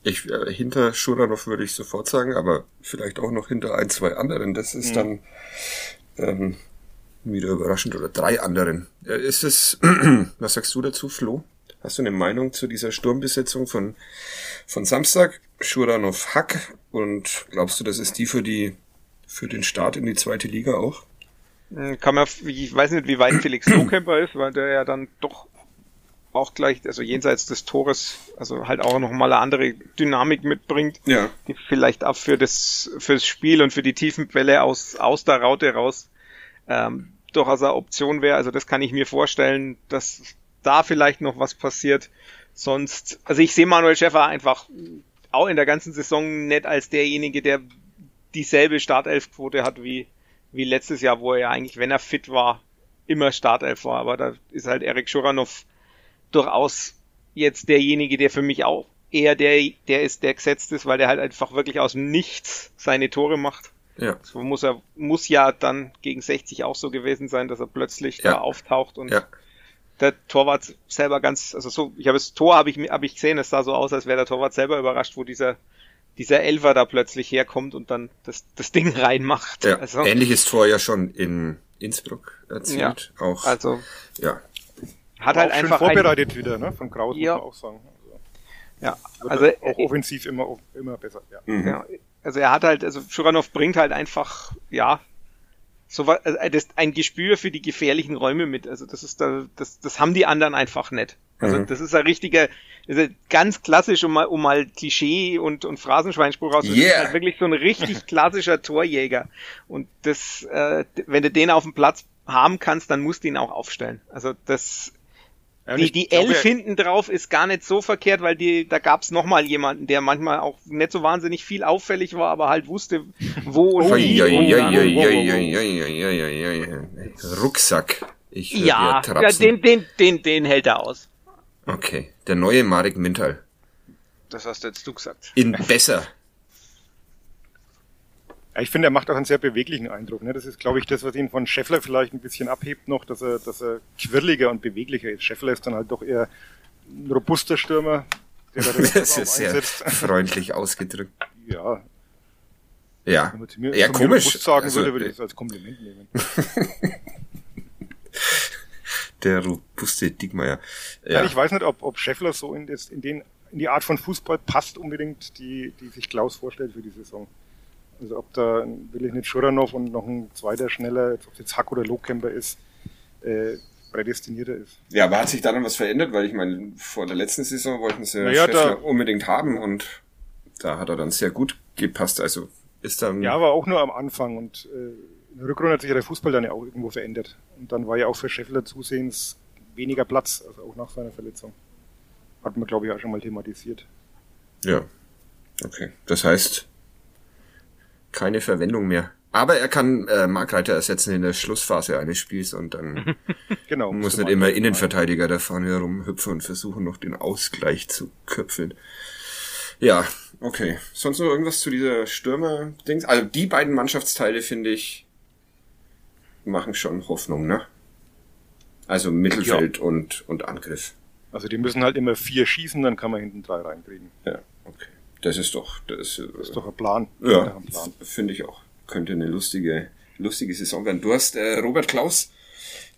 Ich, äh, hinter Schuranov würde ich sofort sagen, aber vielleicht auch noch hinter ein, zwei anderen. Das ist mhm. dann ähm, wieder überraschend. Oder drei anderen. Äh, ist es, was sagst du dazu, Flo? Hast du eine Meinung zu dieser Sturmbesetzung von, von Samstag? Schuranov Hack. Und glaubst du, das ist die für die, für den Start in die zweite Liga auch? Hm, kann man, ich weiß nicht, wie weit Felix Lohkemper ist, weil der ja dann doch auch gleich, also jenseits des Tores, also halt auch nochmal eine andere Dynamik mitbringt, ja. die vielleicht auch für das, fürs Spiel und für die tiefen Bälle aus, aus der Raute raus ähm, durchaus eine Option wäre. Also das kann ich mir vorstellen, dass da vielleicht noch was passiert. Sonst, also ich sehe Manuel Schäfer einfach auch in der ganzen Saison nicht als derjenige, der dieselbe Startelfquote hat wie wie letztes Jahr, wo er ja eigentlich, wenn er fit war, immer Startelf war. Aber da ist halt Erik Schuranov durchaus jetzt derjenige, der für mich auch eher der, der ist, der gesetzt ist, weil der halt einfach wirklich aus Nichts seine Tore macht. Ja. So muss er, muss ja dann gegen 60 auch so gewesen sein, dass er plötzlich ja. da auftaucht und ja. der Torwart selber ganz, also so, ich habe das Tor habe ich, hab ich gesehen, es sah so aus, als wäre der Torwart selber überrascht, wo dieser dieser Elfer da plötzlich herkommt und dann das, das Ding reinmacht. Ja, also, ähnliches Tor ja schon in Innsbruck erzielt. Ja, auch, also, ja. Hat halt einfach vorbereitet ein, wieder, ne? Von Kraus ja. muss man auch sagen. Also, ja, also auch offensiv immer immer besser. Ja. Mhm. ja. Also er hat halt, also Schuranov bringt halt einfach, ja, so was, also das, ein Gespür für die gefährlichen Räume mit. Also das ist da, das, das haben die anderen einfach nicht. Also mhm. das ist ein richtiger, also ganz klassisch, um mal, um mal Klischee und, und Phrasenschweinspruch rauszusprechen, yeah. halt wirklich so ein richtig klassischer Torjäger. Und das, äh, wenn du den auf dem Platz haben kannst, dann musst du ihn auch aufstellen. Also das, ja, die, die glaube, Elf hinten drauf ist gar nicht so verkehrt, weil die, da gab's noch mal jemanden, der manchmal auch nicht so wahnsinnig viel auffällig war, aber halt wusste, wo und wie. Rucksack. Ich ja, ja den, den, den, den hält er aus. Okay, der neue Marek Mintal. Das hast jetzt du gesagt. In besser. Ja, ich finde, er macht auch einen sehr beweglichen Eindruck. Ne? Das ist, glaube ich, das, was ihn von Scheffler vielleicht ein bisschen abhebt noch, dass er, dass er quirliger und beweglicher ist. Scheffler ist dann halt doch eher ein robuster Stürmer, der da das ist sehr freundlich ausgedrückt. Ja. Ja. Wenn man zu mir, ja, komisch. Robust sagen also, würde, würde ich das als Kompliment nehmen. der robuste Dickmeier. Ja. ich weiß nicht, ob, ob Scheffler so in, das, in, den, in die Art von Fußball passt unbedingt, die, die sich Klaus vorstellt für die Saison. Also ob da will ich nicht Schuranov und noch ein zweiter schneller, ob es jetzt Hack oder Lohkämper ist, äh, prädestinierter ist. Ja, aber hat sich da dann was verändert? Weil ich meine, vor der letzten Saison wollten sie Naja, Schäffler da- unbedingt haben und da hat er dann sehr gut gepasst. Also ist dann Ja, aber auch nur am Anfang und äh, in der Rückrunde hat sich ja der Fußball dann ja auch irgendwo verändert. Und dann war ja auch für Scheffler zusehends weniger Platz, also auch nach seiner Verletzung. Hat man, glaube ich, auch schon mal thematisiert. Ja. Okay. Das heißt, keine Verwendung mehr. Aber er kann äh, Mark Reiter ersetzen in der Schlussphase eines Spiels und dann Genau. muss nicht immer. Innenverteidiger da vorne herumhüpfen und versuchen noch den Ausgleich zu köpfeln. Ja, okay. Sonst noch irgendwas zu dieser Stürmer-Dings? Also die beiden Mannschaftsteile, finde ich, machen schon Hoffnung, ne? Also Mittelfeld und, und Angriff. Also die müssen halt immer vier schießen, dann kann man hinten drei reinkriegen. Ja, okay. Das ist doch, das, äh, Das ist doch ein Plan. Ja, finde ich auch. Könnte eine lustige, lustige Saison werden. Du hast äh, Robert Klaus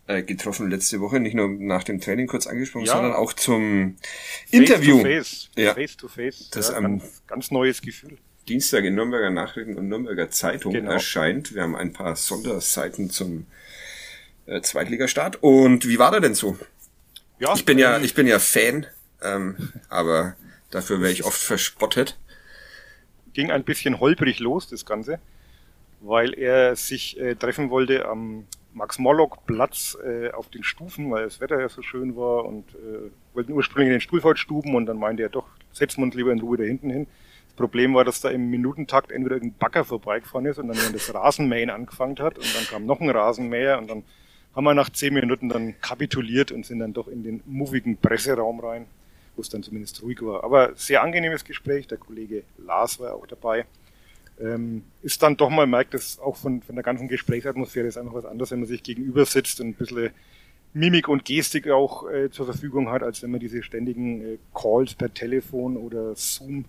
äh, getroffen letzte Woche, nicht nur nach dem Training kurz angesprochen, Ja. sondern auch zum Interview. Face to face. Ja. Face to face. Das ja, am- ganz, ganz neues Gefühl. Dienstag in Nürnberger Nachrichten und Nürnberger Zeitung Genau. erscheint. Wir haben ein paar Sonderseiten zum äh, Zweitligastart. Und wie war der denn so? Ja, Ich bin ja, ich bin ja Fan, ähm, aber dafür wäre ich oft verspottet. ging ein bisschen holprig los, das Ganze, weil er sich äh, treffen wollte am Max-Morlock-Platz äh, auf den Stufen, weil das Wetter ja so schön war und äh, wollten ursprünglich in den Stuhlfahrtstuben und dann meinte er doch, setzen wir uns lieber in Ruhe da hinten hin. Das Problem war, dass da im Minutentakt entweder irgendein Bagger vorbeigefahren ist und dann das Rasenmähen angefangen hat und dann kam noch ein Rasenmäher und dann haben wir nach zehn Minuten dann kapituliert und sind dann doch in den muffigen Presseraum rein, wo es dann zumindest ruhig war. Aber sehr angenehmes Gespräch, der Kollege Lars war auch dabei. Ähm, ist dann doch mal merkt, dass auch von, von der ganzen Gesprächsatmosphäre ist einfach was anderes, wenn man sich gegenüber sitzt und ein bisschen Mimik und Gestik auch äh, zur Verfügung hat, als wenn man diese ständigen äh, Calls per Telefon oder Zoom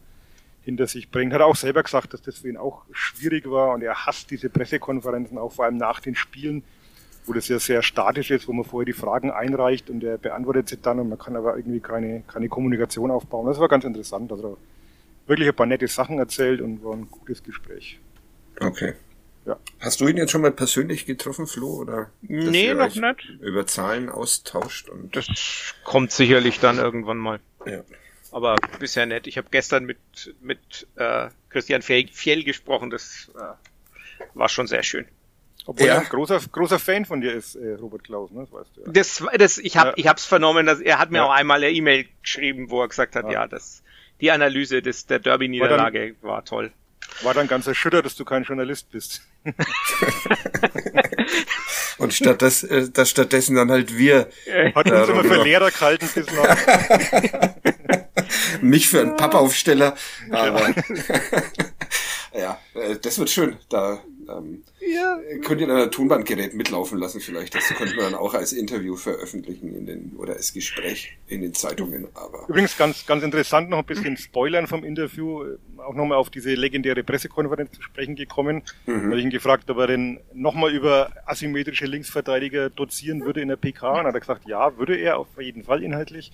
hinter sich bringt. Hat er auch selber gesagt, dass das für ihn auch schwierig war und er hasst diese Pressekonferenzen, auch vor allem nach den Spielen, wo das ja sehr statisch ist, wo man vorher die Fragen einreicht und er beantwortet sie dann und man kann aber irgendwie keine, keine Kommunikation aufbauen. Das war ganz interessant. Also wirklich ein paar nette Sachen erzählt und war ein gutes Gespräch. Okay. Ja. Hast du ihn jetzt schon mal persönlich getroffen, Flo, oder? Nee, noch nicht. Über Zahlen austauscht und. Das kommt sicherlich dann irgendwann mal. Ja. Aber bisher nicht. Ich habe gestern mit, mit äh, Christian Fjell, Fjell gesprochen. Das äh, war schon sehr schön. Obwohl Ja. er ein großer, großer Fan von dir ist, äh, Robert Klaus, ne? das weißt du ja. Das, das, ich habe, Ja. ich hab's vernommen, dass er hat mir Ja. auch einmal eine E-Mail geschrieben, wo er gesagt hat, Ja. ja, das, die Analyse des, der Derby-Niederlage war, toll. War dann ganz erschüttert, dass du kein Journalist bist. Und statt das, äh, dass stattdessen dann halt wir Hat uns immer für. Lehrer gehalten bislang. mich für einen Pappaufsteller. Aber ja, äh, das wird schön. Da ähm, Ja. könnt ihr dann ein Tonbandgerät mitlaufen lassen vielleicht. Das könnte man dann auch als Interview veröffentlichen in den oder als Gespräch in den Zeitungen. Aber Übrigens ganz, ganz interessant, noch ein bisschen Spoilern vom Interview, äh, auch nochmal auf diese legendäre Pressekonferenz zu sprechen gekommen, weil ich ihn gefragt, ob er denn nochmal über asymmetrische Linksverteidiger dozieren würde in der PK und hat er gesagt, ja, würde er auf jeden Fall inhaltlich.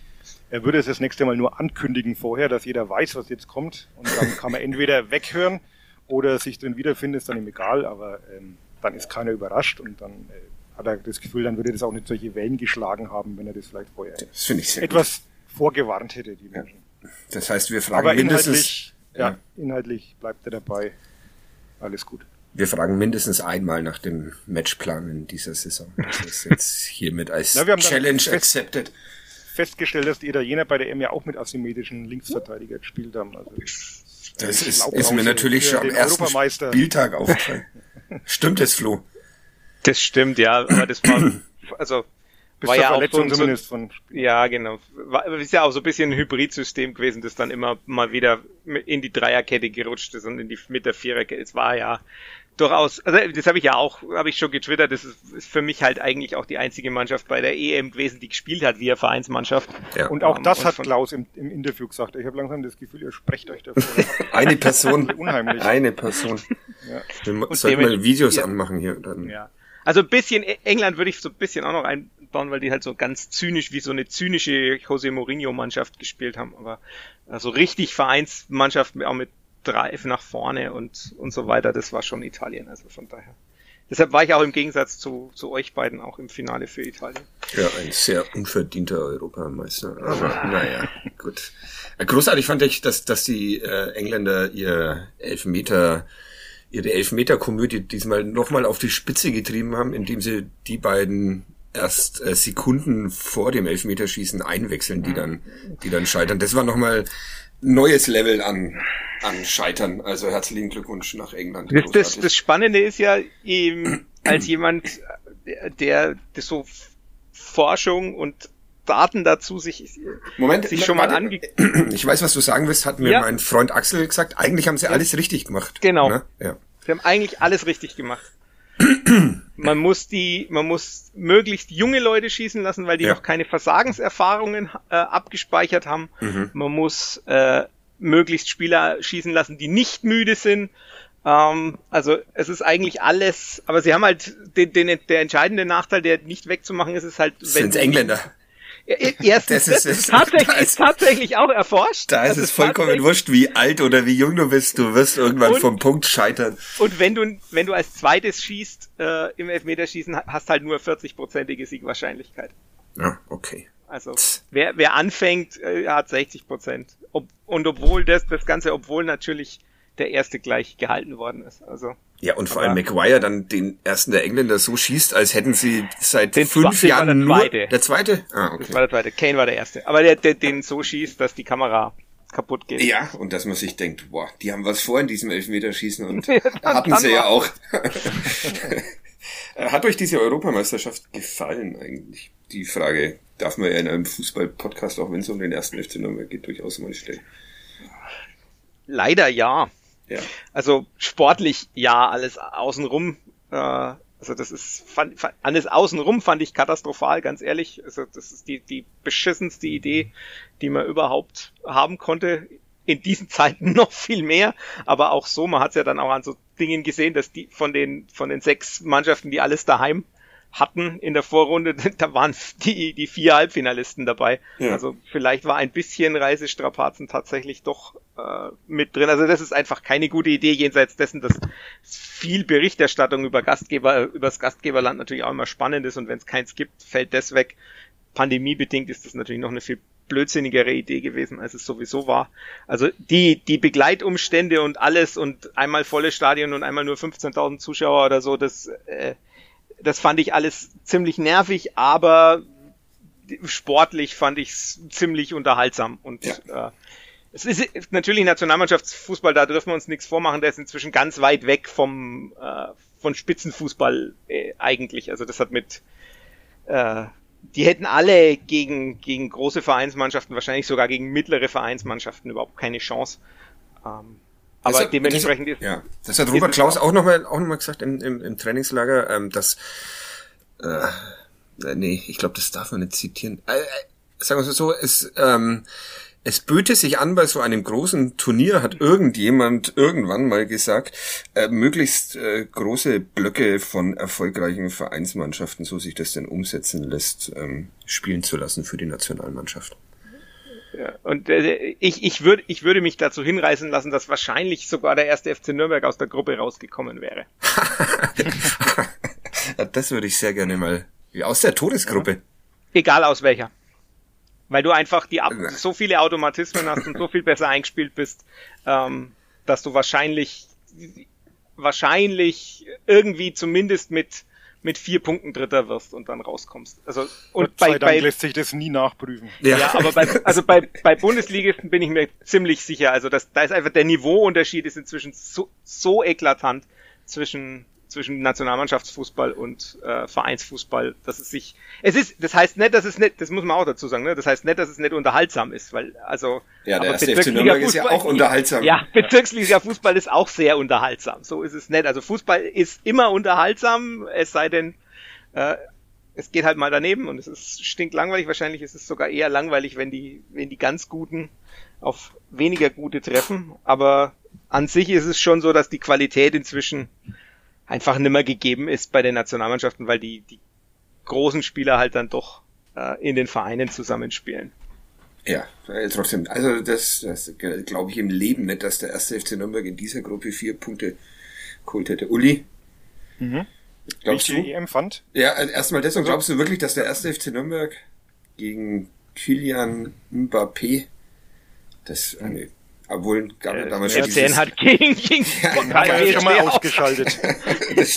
Er würde es das nächste Mal nur ankündigen vorher, dass jeder weiß, was jetzt kommt und dann kann man entweder weghören oder sich drin wiederfinden, ist dann ihm egal, aber ähm, dann ist keiner überrascht und dann äh, hat er das Gefühl, dann würde das auch nicht solche Wellen geschlagen haben, wenn er das vielleicht vorher das sehr gut. etwas vorgewarnt hätte, die Menschen. Das heißt, wir fragen Aber mindestens, ja, ja. inhaltlich bleibt er dabei. Alles gut. wir fragen mindestens einmal nach dem Matchplan in dieser Saison. Das ist jetzt hiermit als Na, wir haben dann Challenge fest- accepted. Festgestellt, dass die Italiener bei der M ja auch mit asymmetrischen Linksverteidiger gespielt haben. Also Das ist, Schlauch ist mir natürlich für schon am ersten Europameister. Spieltag aufgefallen. Stimmt es, Flo? Das stimmt, ja, aber das war, also, bis war ja auch so zumindest von Ja, genau. War, ist ja auch so ein bisschen ein Hybridsystem gewesen, das dann immer mal wieder in die Dreierkette gerutscht ist und in die mit der Viererkette. Es war ja durchaus, also das habe ich ja auch, habe ich schon getwittert, das ist, ist für mich halt eigentlich auch die einzige Mannschaft bei der EM gewesen, die gespielt hat wie eine Vereinsmannschaft. Ja. Und auch Ähm, das und hat Klaus im, im Interview gesagt. Ich habe langsam das Gefühl, ihr sprecht euch davor. Eine Person. Unheimlich. Eine Person. Ja. Wir sollten mal Videos ja. anmachen hier. Dann. Ja. Also ein bisschen, E- England würde ich so ein bisschen auch noch einbauen, weil die halt so ganz zynisch, wie so eine zynische Jose Mourinho-Mannschaft gespielt haben, aber also richtig Vereinsmannschaft auch mit Drive nach vorne und, und so weiter, das war schon Italien, also von daher. Deshalb war ich auch im Gegensatz zu, zu euch beiden auch im Finale für Italien. Ja, ein sehr unverdienter Europameister. Aber naja, gut. Großartig fand ich, dass, dass die äh, Engländer ihr Elfmeter, ihre Elfmeter-Komödie diesmal nochmal auf die Spitze getrieben haben, indem sie die beiden erst äh, Sekunden vor dem Elfmeterschießen einwechseln, die dann, die dann scheitern. Das war nochmal neues Level an, an Scheitern. Also herzlichen Glückwunsch nach England. Das, das, das Spannende ist ja eben, als jemand, der, der so Forschung und Daten dazu sich, Moment, sich schon mal ange... Ich weiß, was du sagen willst, hat mir Ja. mein Freund Axel gesagt. Eigentlich haben sie alles richtig gemacht. Genau. Ne? Ja. Sie haben eigentlich alles richtig gemacht. Man muss die, man muss möglichst junge Leute schießen lassen, weil die Ja. noch keine Versagenserfahrungen äh, abgespeichert haben. Man muss äh, möglichst Spieler schießen lassen, die nicht müde sind. Ähm, also es ist eigentlich alles, aber sie haben halt den, den, der entscheidende Nachteil, der nicht wegzumachen ist, ist halt, Sind Engländer. Erstens, Das ist- das ist, tatsächlich, da ist- tatsächlich auch erforscht. Da ist Also es vollkommen wurscht, wie alt oder wie jung du bist. Du wirst irgendwann Und- vom Punkt scheitern. Und wenn du, wenn du als zweites schießt äh, im Elfmeterschießen, ha- hast halt nur 40-prozentige Siegwahrscheinlichkeit. Ja, okay. Also wer, wer anfängt, äh, hat 60 Prozent. Ob, und obwohl das, das Ganze, obwohl natürlich der erste gleich gehalten worden ist. Also Ja, und vor allem Maguire dann den ersten der Engländer so schießt, als hätten sie seit fünf den war der Jahren nur... zweite. Der zweite? Ah, das okay. war der zweite. Kane war der erste. Aber der, der den so schießt, dass die Kamera kaputt geht. Ja, und dass man sich denkt, boah, die haben was vor in diesem Elfmeterschießen und Ja, dann- hatten dann sie ja auch. Hat euch diese Europameisterschaft gefallen eigentlich? Die Frage darf man ja in einem Fußball-Podcast, auch wenn es um den ersten FC Nürnberg geht, durchaus mal stellen. Leider ja. Ja. Also sportlich ja, alles außenrum. Äh, also das ist fand, fand, alles außenrum fand ich katastrophal, ganz ehrlich. Also das ist die die beschissenste Idee, die man überhaupt haben konnte. In diesen Zeiten noch viel mehr, aber auch so, man hat es ja dann auch an so Dingen gesehen, dass die von den von den sechs Mannschaften, die alles daheim hatten in der Vorrunde, da waren die, die vier Halbfinalisten dabei. Ja. Also vielleicht war ein bisschen Reisestrapazen tatsächlich doch äh, mit drin. Also das ist einfach keine gute Idee, jenseits dessen, dass viel Berichterstattung über Gastgeber, über das Gastgeberland natürlich auch immer spannend ist und wenn es keins gibt, fällt das weg. Pandemiebedingt ist das natürlich noch eine viel blödsinnigere Idee gewesen, als es sowieso war. Also die, die Begleitumstände und alles und einmal volles Stadion und einmal nur 15.000 Zuschauer oder so, das, äh, das fand ich alles ziemlich nervig, aber sportlich fand ich es ziemlich unterhaltsam und äh, es ist natürlich Nationalmannschaftsfußball, da dürfen wir uns nichts vormachen, der ist inzwischen ganz weit weg vom äh, von Spitzenfußball äh, eigentlich. Also das hat mit äh, die hätten alle gegen gegen große Vereinsmannschaften, wahrscheinlich sogar gegen mittlere Vereinsmannschaften überhaupt keine Chance. Ähm, aber Das hat- dementsprechend das, ist ja, das hat Robert Klaus auch- nochmal auch noch mal gesagt im, im, im Trainingslager, ähm, dass äh, nee, ich glaube, das darf man nicht zitieren. Äh, äh, sagen wir es so, es ähm, es böte sich an bei so einem großen Turnier, hat irgendjemand irgendwann mal gesagt, äh, möglichst äh, große Blöcke von erfolgreichen Vereinsmannschaften, so sich das denn umsetzen lässt, ähm, spielen zu lassen für die Nationalmannschaft. Ja, und äh, ich, ich, würd, ich würde mich dazu hinreißen lassen, dass wahrscheinlich sogar der erste FC Nürnberg aus der Gruppe rausgekommen wäre. Ja, das würde ich sehr gerne mal aus der Todesgruppe. Egal aus welcher. Weil du einfach die Ja. so viele Automatismen hast und so viel besser eingespielt bist, ähm, dass du wahrscheinlich wahrscheinlich irgendwie zumindest mit mit vier Punkten Dritter wirst und dann rauskommst. Also und Gott sei bei, Dank bei lässt sich das nie nachprüfen. ja, aber bei, also bei, bei Bundesligisten bin ich mir ziemlich sicher. Also das, da ist einfach der Niveauunterschied ist inzwischen so, so eklatant zwischen zwischen Nationalmannschaftsfußball und äh, Vereinsfußball, dass es sich es ist das heißt nicht, dass es nicht, das muss man auch dazu sagen, ne? Das heißt nicht, dass es nicht unterhaltsam ist, weil also Ja, der aber erste FC Nürnberg ist ja auch unterhaltsam. Ja, Bezirksliga Fußball ist auch sehr unterhaltsam. So ist es nicht. Also Fußball ist immer unterhaltsam, es sei denn äh, es geht halt mal daneben und es ist stinklangweilig. Wahrscheinlich ist es sogar eher langweilig, wenn die, wenn die ganz Guten auf weniger Gute treffen. Aber an sich ist es schon so, dass die Qualität inzwischen einfach nimmer gegeben ist bei den Nationalmannschaften, weil die, die großen Spieler halt dann doch äh, in den Vereinen zusammenspielen. Ja, äh, trotzdem. Also das, das glaube ich im Leben nicht, dass der erste FC Nürnberg in dieser Gruppe vier Punkte geholt hätte. Uli, Glaubst wie ich die EM fand? Ja, äh, erstmal das und also glaubst du wirklich, dass der erste FC Nürnberg gegen Kylian Mbappé das eine obwohl gab äh, damals schon dieses... hat gegen, gegen ja, den haben wir schon mal ausgeschaltet.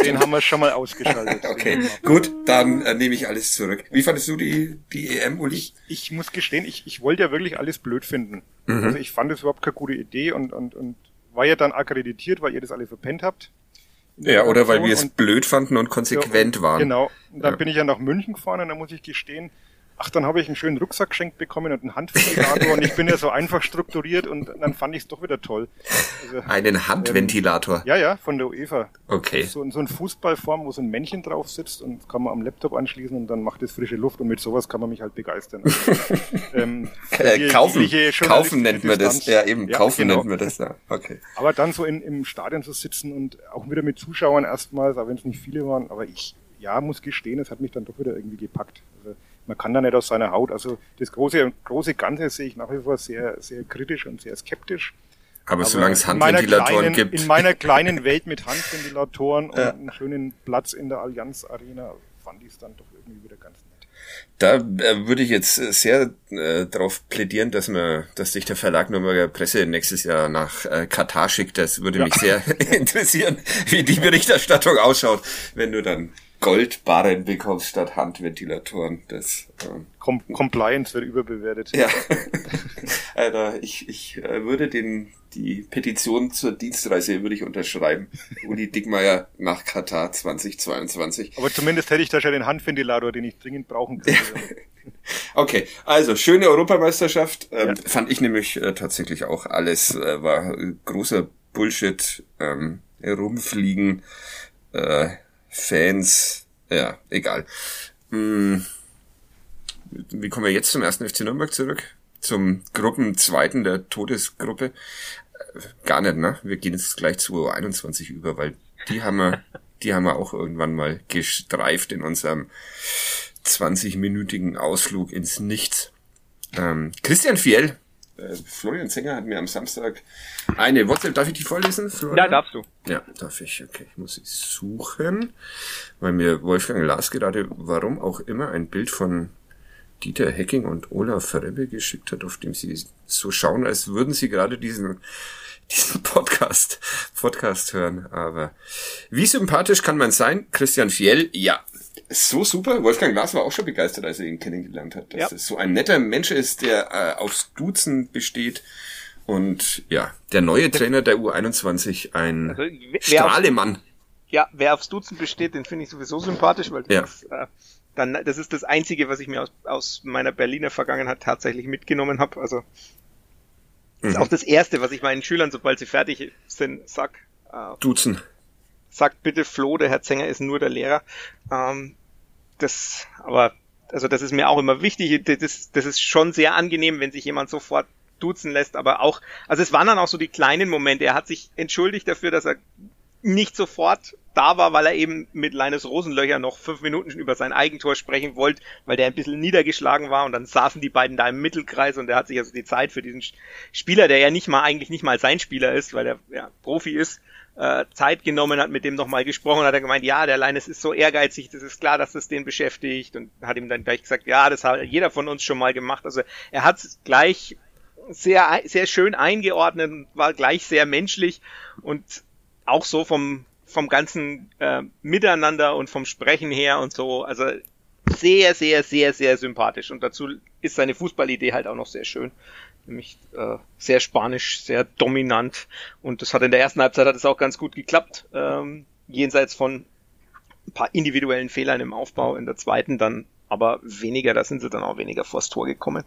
den haben wir schon mal ausgeschaltet. okay, gut, dann äh, nehme ich alles zurück. Wie fandest du die, die EM, Uli? Ich, ich muss gestehen, ich, ich wollte ja wirklich alles blöd finden. Mhm. Also ich fand es überhaupt keine gute Idee und, und, und war ja dann akkreditiert, weil ihr das alle verpennt habt. Ja, oder weil wir es blöd fanden und konsequent ja, waren. Genau. Und dann ja. bin ich ja nach München gefahren und da muss ich gestehen, ach, dann habe ich einen schönen Rucksack geschenkt bekommen und einen Handventilator und ich bin ja so einfach strukturiert und dann fand ich es doch wieder toll. Also, einen Handventilator? Ähm, ja, ja, von der UEFA. Okay. So, so ein Fußballform, wo so ein Männchen drauf sitzt und kann man am Laptop anschließen und dann macht es frische Luft und mit sowas kann man mich halt begeistern. Also, ähm, äh, kaufen, kaufen nennt man das. Ja, eben, ja, kaufen genau. nennt man das, ja. Okay. Aber dann so in, im Stadion zu sitzen und auch wieder mit Zuschauern erstmals, auch wenn es nicht viele waren, aber ich, ja, muss gestehen, es hat mich dann doch wieder irgendwie gepackt. Also, man kann da nicht aus seiner Haut. Also das große, große Ganze sehe ich nach wie vor sehr, sehr kritisch und sehr skeptisch. Aber, Aber solange es Handventilatoren gibt. In meiner kleinen Welt mit Handventilatoren ja. und einem schönen Platz in der Allianz Arena fand ich es dann doch irgendwie wieder ganz nett. Da äh, würde ich jetzt sehr äh, darauf plädieren, dass man, dass sich der Verlag Nürnberger Presse nächstes Jahr nach äh, Katar schickt. Das würde ja. mich sehr interessieren, wie die Berichterstattung ausschaut, wenn du dann Goldbarren bekommst statt Handventilatoren. Das, ähm, Com Compliance wird überbewertet. Ja. Alter, ich, ich äh, würde den, die Petition zur Dienstreise würde ich unterschreiben. Uli Dickmeier nach Katar 2022. Aber zumindest hätte ich da schon den Handventilator, den ich dringend brauchen könnte. okay, also schöne Europameisterschaft. Ähm, ja. Fand ich nämlich äh, tatsächlich auch alles. Äh, war großer Bullshit. Ähm, rumfliegen. Äh, Fans, ja, egal. Hm, wie kommen wir jetzt zum ersten FC Nürnberg zurück? Zum Gruppenzweiten der Todesgruppe? Gar nicht, ne? Wir gehen jetzt gleich zu U21 über, weil die haben wir, die haben wir auch irgendwann mal gestreift in unserem 20-minütigen Ausflug ins Nichts. Ähm, Christian Fiel äh, Florian Zenger hat mir am Samstag eine WhatsApp, darf ich die vorlesen? Florian? Ja, darfst du. Ja, darf ich. Okay, ich muss sie suchen, weil mir Wolfgang Lars gerade, warum auch immer, ein Bild von Dieter Hecking und Olaf Rebbe geschickt hat, auf dem sie so schauen, als würden sie gerade diesen, diesen Podcast, Podcast hören. Aber wie sympathisch kann man sein? Christian Fiel, ja, so super. Wolfgang Glas war auch schon begeistert, als er ihn kennengelernt hat. Dass ja. es so ein netter Mensch ist, der äh, aufs Duzen besteht. Und ja, der neue Trainer der U21, ein also, Strahlemann. ja, wer aufs Duzen besteht, den finde ich sowieso sympathisch, weil das, ja. ist, äh, dann, das ist das Einzige, was ich mir aus, aus meiner Berliner Vergangenheit tatsächlich mitgenommen habe. Also das ist mhm. auch das Erste, was ich meinen Schülern, sobald sie fertig sind, sag. Äh, Duzen. Sagt bitte Flo, der Herr Zenger ist nur der Lehrer. Ähm, das, aber, also das ist mir auch immer wichtig. Das, das ist schon sehr angenehm, wenn sich jemand sofort duzen lässt, aber auch, also es waren dann auch so die kleinen Momente. Er hat sich entschuldigt dafür, dass er nicht sofort da war, weil er eben mit Leines Rosenlöcher noch fünf Minuten über sein Eigentor sprechen wollte, weil der ein bisschen niedergeschlagen war und dann saßen die beiden da im Mittelkreis und er hat sich also die Zeit für diesen Spieler, der ja nicht mal eigentlich nicht mal sein Spieler ist, weil er ja Profi ist, äh, Zeit genommen, hat mit dem nochmal gesprochen, hat er gemeint, ja, der Leines ist so ehrgeizig, das ist klar, dass das den beschäftigt und hat ihm dann gleich gesagt, ja, das hat jeder von uns schon mal gemacht. Also er hat gleich sehr, sehr schön eingeordnet und war gleich sehr menschlich und auch so vom, vom ganzen äh, Miteinander und vom Sprechen her und so, also sehr, sehr, sehr, sehr sympathisch. Und dazu ist seine Fußballidee halt auch noch sehr schön nämlich äh, sehr spanisch, sehr dominant. Und das hat in der ersten Halbzeit hat es auch ganz gut geklappt, ähm, jenseits von ein paar individuellen Fehlern im Aufbau. In der zweiten dann aber weniger, da sind sie dann auch weniger vors Tor gekommen.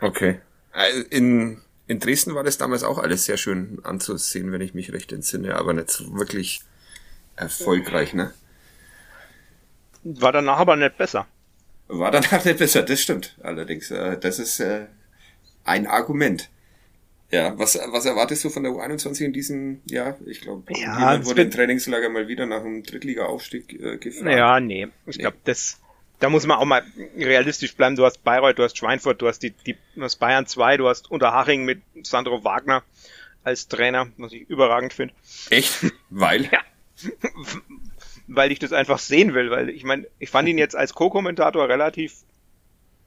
Okay. Äh, in, in Dresden war das damals auch alles sehr schön anzusehen, wenn ich mich recht entsinne, aber nicht wirklich erfolgreich, ne? War danach aber nicht besser. War danach nicht besser, das stimmt. Allerdings, äh, das ist äh, ein Argument. Ja, was, was erwartest du von der U21 in diesem Jahr? Ich glaube, ja, jemand wurde im Trainingslager mal wieder nach einem Drittliga-Aufstieg äh, gefragt. Ja, nee. Ich nee. glaube, das, da muss man auch mal realistisch bleiben. Du hast Bayreuth, du hast Schweinfurt, du hast die, die du hast Bayern 2, du hast Unterhaching mit Sandro Wagner als Trainer, was ich überragend finde. Echt? Weil? ja. weil ich das einfach sehen will, weil ich meine, ich fand ihn jetzt als Co-Kommentator relativ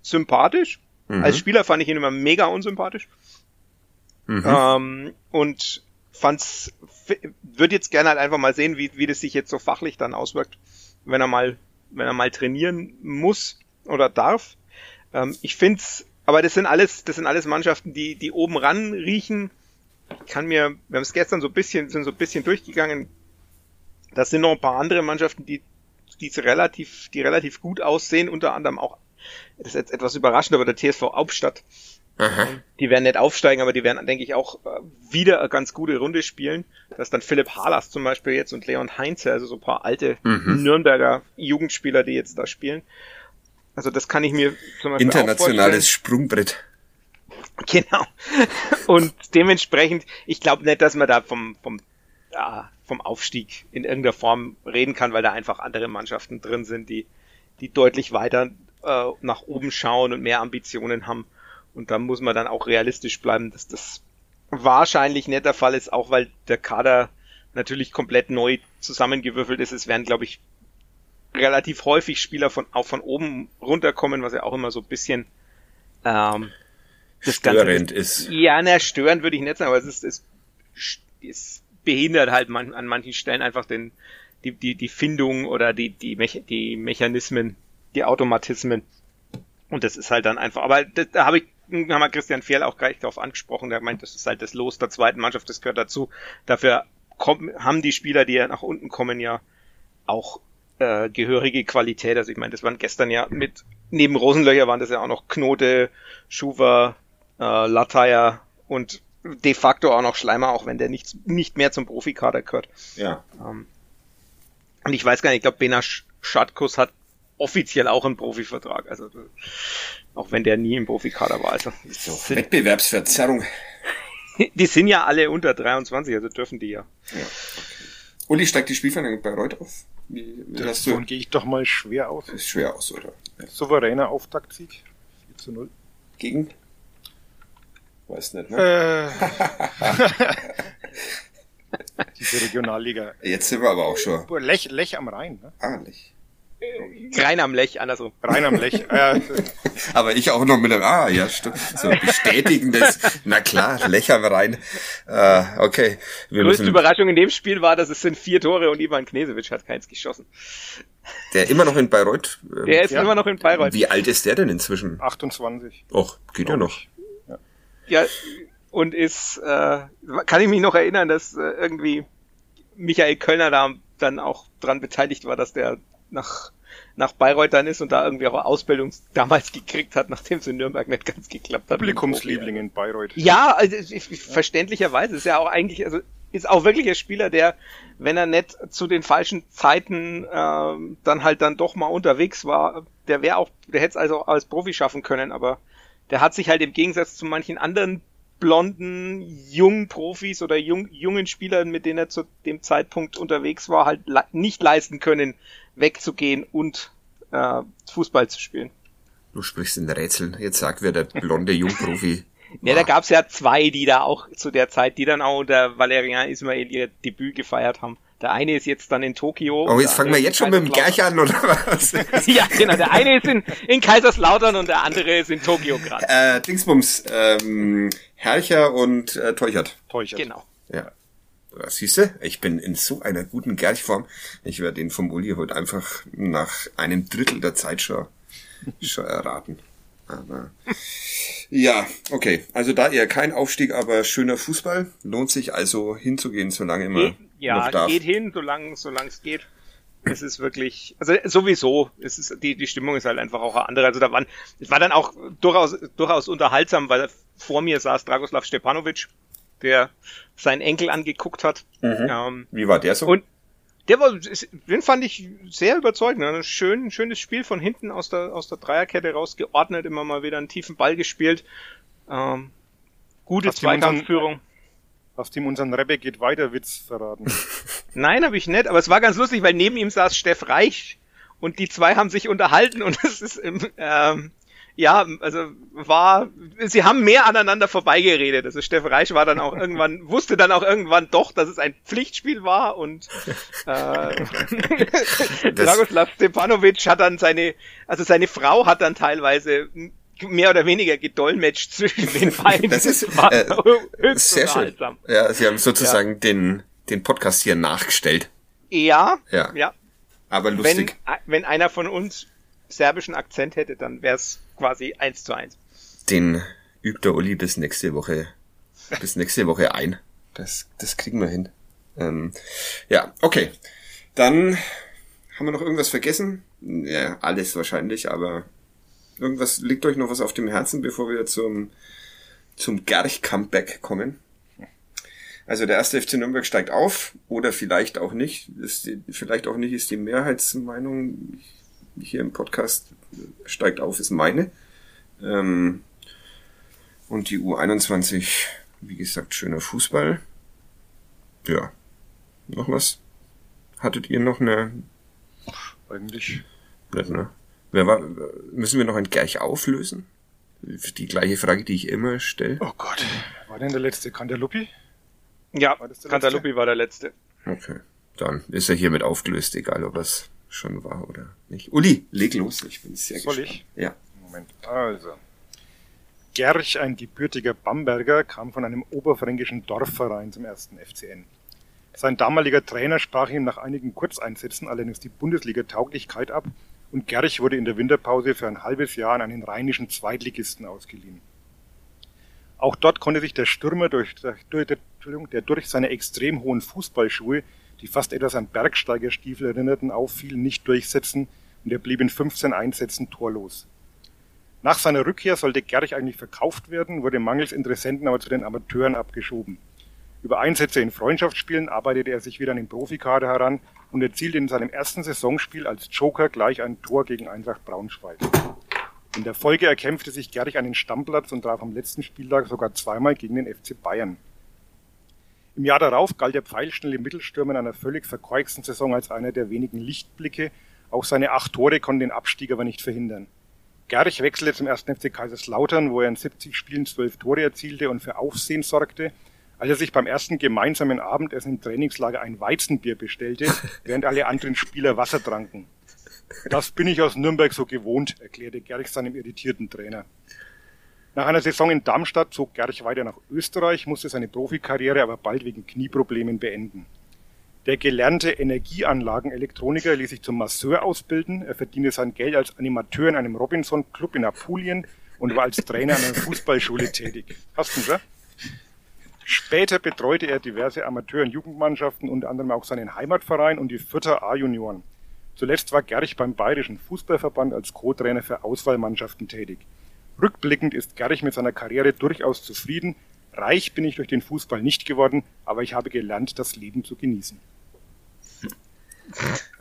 sympathisch. Mhm. Als Spieler fand ich ihn immer mega unsympathisch. Mhm. Ähm, und fand's, würde jetzt gerne halt einfach mal sehen, wie, wie das sich jetzt so fachlich dann auswirkt, wenn er mal, wenn er mal trainieren muss oder darf. Ähm, ich find's, aber das sind alles, das sind alles Mannschaften, die, die oben ran riechen. Ich kann mir, wir haben es gestern so ein bisschen, sind so ein bisschen durchgegangen. Das sind noch ein paar andere Mannschaften, die, die relativ, die relativ gut aussehen, unter anderem auch, das ist jetzt etwas überraschend, aber der TSV Hauptstadt. Aha. Die werden nicht aufsteigen, aber die werden, denke ich, auch äh, wieder eine ganz gute Runde spielen. Das ist dann Philipp Harlas zum Beispiel jetzt und Leon Heinze, also so ein paar alte mhm. Nürnberger Jugendspieler, die jetzt da spielen. Also das kann ich mir zum Beispiel Internationales Sprungbrett. Genau. Und dementsprechend, ich glaube nicht, dass man da vom, vom, ja, vom Aufstieg in irgendeiner Form reden kann, weil da einfach andere Mannschaften drin sind, die, die deutlich weiter äh, nach oben schauen und mehr Ambitionen haben. Und da muss man dann auch realistisch bleiben, dass das wahrscheinlich nicht der Fall ist, auch weil der Kader natürlich komplett neu zusammengewürfelt ist. Es werden, glaube ich, relativ häufig Spieler von auch von oben runterkommen, was ja auch immer so ein bisschen ähm, das störend Ganze, ist. Ja, na, störend würde ich nicht sagen, aber es ist, es, es behindert halt man, an manchen Stellen einfach den, die, die, die Findung oder die, die, die Mechanismen, die Automatismen. Und das ist halt dann einfach, aber das, da habe ich, haben wir Christian Fehl auch gleich darauf angesprochen, der meint, das ist halt das Los der zweiten Mannschaft, das gehört dazu. Dafür kommen, haben die Spieler, die ja nach unten kommen, ja auch äh, gehörige Qualität. Also ich meine, das waren gestern ja mit, neben Rosenlöcher waren das ja auch noch Knote, Schuwer, äh, Lataya und de facto auch noch Schleimer, auch wenn der nicht, nicht mehr zum Profikader gehört. Ja. Ähm, und ich weiß gar nicht, ich glaube, Bena Schatkus hat offiziell auch einen Profivertrag. Also auch wenn der nie im Profikader war. Also so, sind, Wettbewerbsverzerrung. Die sind ja alle unter 23, also dürfen die ja. ja. Uli steigt die Spielvereinigung bei Reut auf. Wie, wie du? gehe ich doch mal schwer aus. Ist schwer aus, oder? Ja. Souveräner Auftaktsieg. 4 zu 0. Gegen? Weiß nicht, ne? Äh. Diese Regionalliga. Jetzt sind wir aber auch schon. Lech, Lech am Rhein, ne? Ah, Lech. Rein am Lech, andersrum. Rein am Lech. Äh, Aber ich auch noch mit dem, ah, ja, stimmt. So bestätigendes, na klar, Lech am Rhein. Äh, okay. Wir Größte müssen, Überraschung in dem Spiel war, dass es sind vier Tore und Ivan Knesewitsch hat keins geschossen. Der immer noch in Bayreuth? Ähm, der ist ja. immer noch in Bayreuth. Wie alt ist der denn inzwischen? 28. Och, geht ja noch. Ja. ja, und ist, äh, kann ich mich noch erinnern, dass äh, irgendwie Michael Kölner da dann auch dran beteiligt war, dass der nach, nach Bayreuth dann ist und da irgendwie auch Ausbildung damals gekriegt hat, nachdem es in Nürnberg nicht ganz geklappt hat. Publikumsliebling in Bayreuth. Ja, also, verständlicherweise ist ja auch eigentlich, also ist auch wirklich ein Spieler, der, wenn er nicht zu den falschen Zeiten ähm, dann halt dann doch mal unterwegs war, der wäre auch, der hätte es also als Profi schaffen können, aber der hat sich halt im Gegensatz zu manchen anderen blonden, jungen Profis oder jung, jungen Spielern, mit denen er zu dem Zeitpunkt unterwegs war, halt nicht leisten können, wegzugehen und äh, Fußball zu spielen. Du sprichst in Rätseln. Jetzt sag wer der blonde Jungprofi. ja, da gab's ja zwei, die da auch zu der Zeit, die dann auch unter Valerian Ismail ihr Debüt gefeiert haben. Der eine ist jetzt dann in Tokio. Oh, jetzt fangen wir jetzt schon mit dem Gerch an, oder was? ja, genau. Der eine ist in, in Kaiserslautern und der andere ist in Tokio gerade. Äh, Dingsbums, ähm, Herrcher und äh, Teuchert. Teuchert. Genau. Ja. Siehst du, ich bin in so einer guten Gerchform. Ich werde den vom Uli heute einfach nach einem Drittel der Zeit schon, schon erraten. Aber ja, okay. Also da eher kein Aufstieg, aber schöner Fußball. Lohnt sich also hinzugehen, solange immer ja, noch darf. geht hin, solange solange es geht. Es ist wirklich, also sowieso, es ist die die Stimmung ist halt einfach auch eine andere. Also da waren, es war dann auch durchaus durchaus unterhaltsam, weil vor mir saß Dragoslav Stepanovic, der seinen Enkel angeguckt hat. Mhm. Ähm, Wie war der so? Und der war, den fand ich sehr überzeugend. Ein schön, schönes Spiel von hinten aus der, aus der Dreierkette raus, geordnet, immer mal wieder einen tiefen Ball gespielt. Ähm, gute Zweikampfführung. Hast ihm unseren Rebbe geht weiter Witz verraten? Nein, habe ich nicht, aber es war ganz lustig, weil neben ihm saß Steff Reich und die zwei haben sich unterhalten und es ist im, ähm, ja, also war, sie haben mehr aneinander vorbeigeredet. Also Steffen Reich war dann auch irgendwann, wusste dann auch irgendwann doch, dass es ein Pflichtspiel war und äh, Dragoslav Stepanovic hat dann seine, also seine Frau hat dann teilweise mehr oder weniger gedolmetscht zwischen den beiden. Das ist äh, sehr schön. Ja, sie haben sozusagen ja. den, den Podcast hier nachgestellt. Ja, ja, ja. Aber lustig. Wenn, wenn einer von uns serbischen Akzent hätte, dann wäre es quasi eins zu eins. Den übt der Uli bis nächste Woche, bis nächste Woche ein. Das, das kriegen wir hin. Ähm, ja, okay. Dann haben wir noch irgendwas vergessen? Ja, alles wahrscheinlich, aber irgendwas liegt euch noch was auf dem Herzen, bevor wir zum, zum Gerch-Comeback kommen? Also der erste FC Nürnberg steigt auf oder vielleicht auch nicht. Ist die, vielleicht auch nicht ist die Mehrheitsmeinung hier im Podcast steigt auf, ist meine. Ähm, und die U21, wie gesagt, schöner Fußball. Ja. Noch was? Hattet ihr noch eine? Eigentlich. Nicht, ne? Wer war, müssen wir noch ein Gleich auflösen? Die gleiche Frage, die ich immer stelle. Oh Gott. War denn der letzte Cantalupi? Ja, Cantalupi war der letzte. Okay. Dann ist er hiermit aufgelöst, egal ob es schon war oder nicht. Uli, leg los, ich bin sehr Soll gespannt. ich? Ja. Moment, also. Gerch, ein gebürtiger Bamberger, kam von einem oberfränkischen Dorfverein zum ersten FCN. Sein damaliger Trainer sprach ihm nach einigen Kurzeinsätzen allerdings die Bundesliga-Tauglichkeit ab und Gerch wurde in der Winterpause für ein halbes Jahr an einen rheinischen Zweitligisten ausgeliehen. Auch dort konnte sich der Stürmer, durch, durch, der durch seine extrem hohen Fußballschuhe die fast etwas an Bergsteigerstiefel erinnerten, auffielen, nicht durchsetzen und er blieb in 15 Einsätzen torlos. Nach seiner Rückkehr sollte Gerch eigentlich verkauft werden, wurde mangels Interessenten aber zu den Amateuren abgeschoben. Über Einsätze in Freundschaftsspielen arbeitete er sich wieder an den Profikader heran und erzielte in seinem ersten Saisonspiel als Joker gleich ein Tor gegen Eintracht Braunschweig. In der Folge erkämpfte sich Gerch einen Stammplatz und traf am letzten Spieltag sogar zweimal gegen den FC Bayern. Im Jahr darauf galt der pfeilschnelle Mittelstürmer in einer völlig verkorksten Saison als einer der wenigen Lichtblicke. Auch seine acht Tore konnten den Abstieg aber nicht verhindern. Gerich wechselte zum ersten FC Kaiserslautern, wo er in 70 Spielen zwölf Tore erzielte und für Aufsehen sorgte, als er sich beim ersten gemeinsamen Abendessen im Trainingslager ein Weizenbier bestellte, während alle anderen Spieler Wasser tranken. Das bin ich aus Nürnberg so gewohnt, erklärte Gerich seinem irritierten Trainer. Nach einer Saison in Darmstadt zog Gerch weiter nach Österreich, musste seine Profikarriere aber bald wegen Knieproblemen beenden. Der gelernte Energieanlagenelektroniker ließ sich zum Masseur ausbilden, er verdiente sein Geld als Animateur in einem Robinson-Club in Apulien und war als Trainer an einer Fußballschule tätig. Hast du, ja? Später betreute er diverse Amateur- und Jugendmannschaften, unter anderem auch seinen Heimatverein und die Fürther A-Junioren. Zuletzt war Gerch beim Bayerischen Fußballverband als Co-Trainer für Auswahlmannschaften tätig. Rückblickend ist Gerich mit seiner Karriere durchaus zufrieden. Reich bin ich durch den Fußball nicht geworden, aber ich habe gelernt, das Leben zu genießen.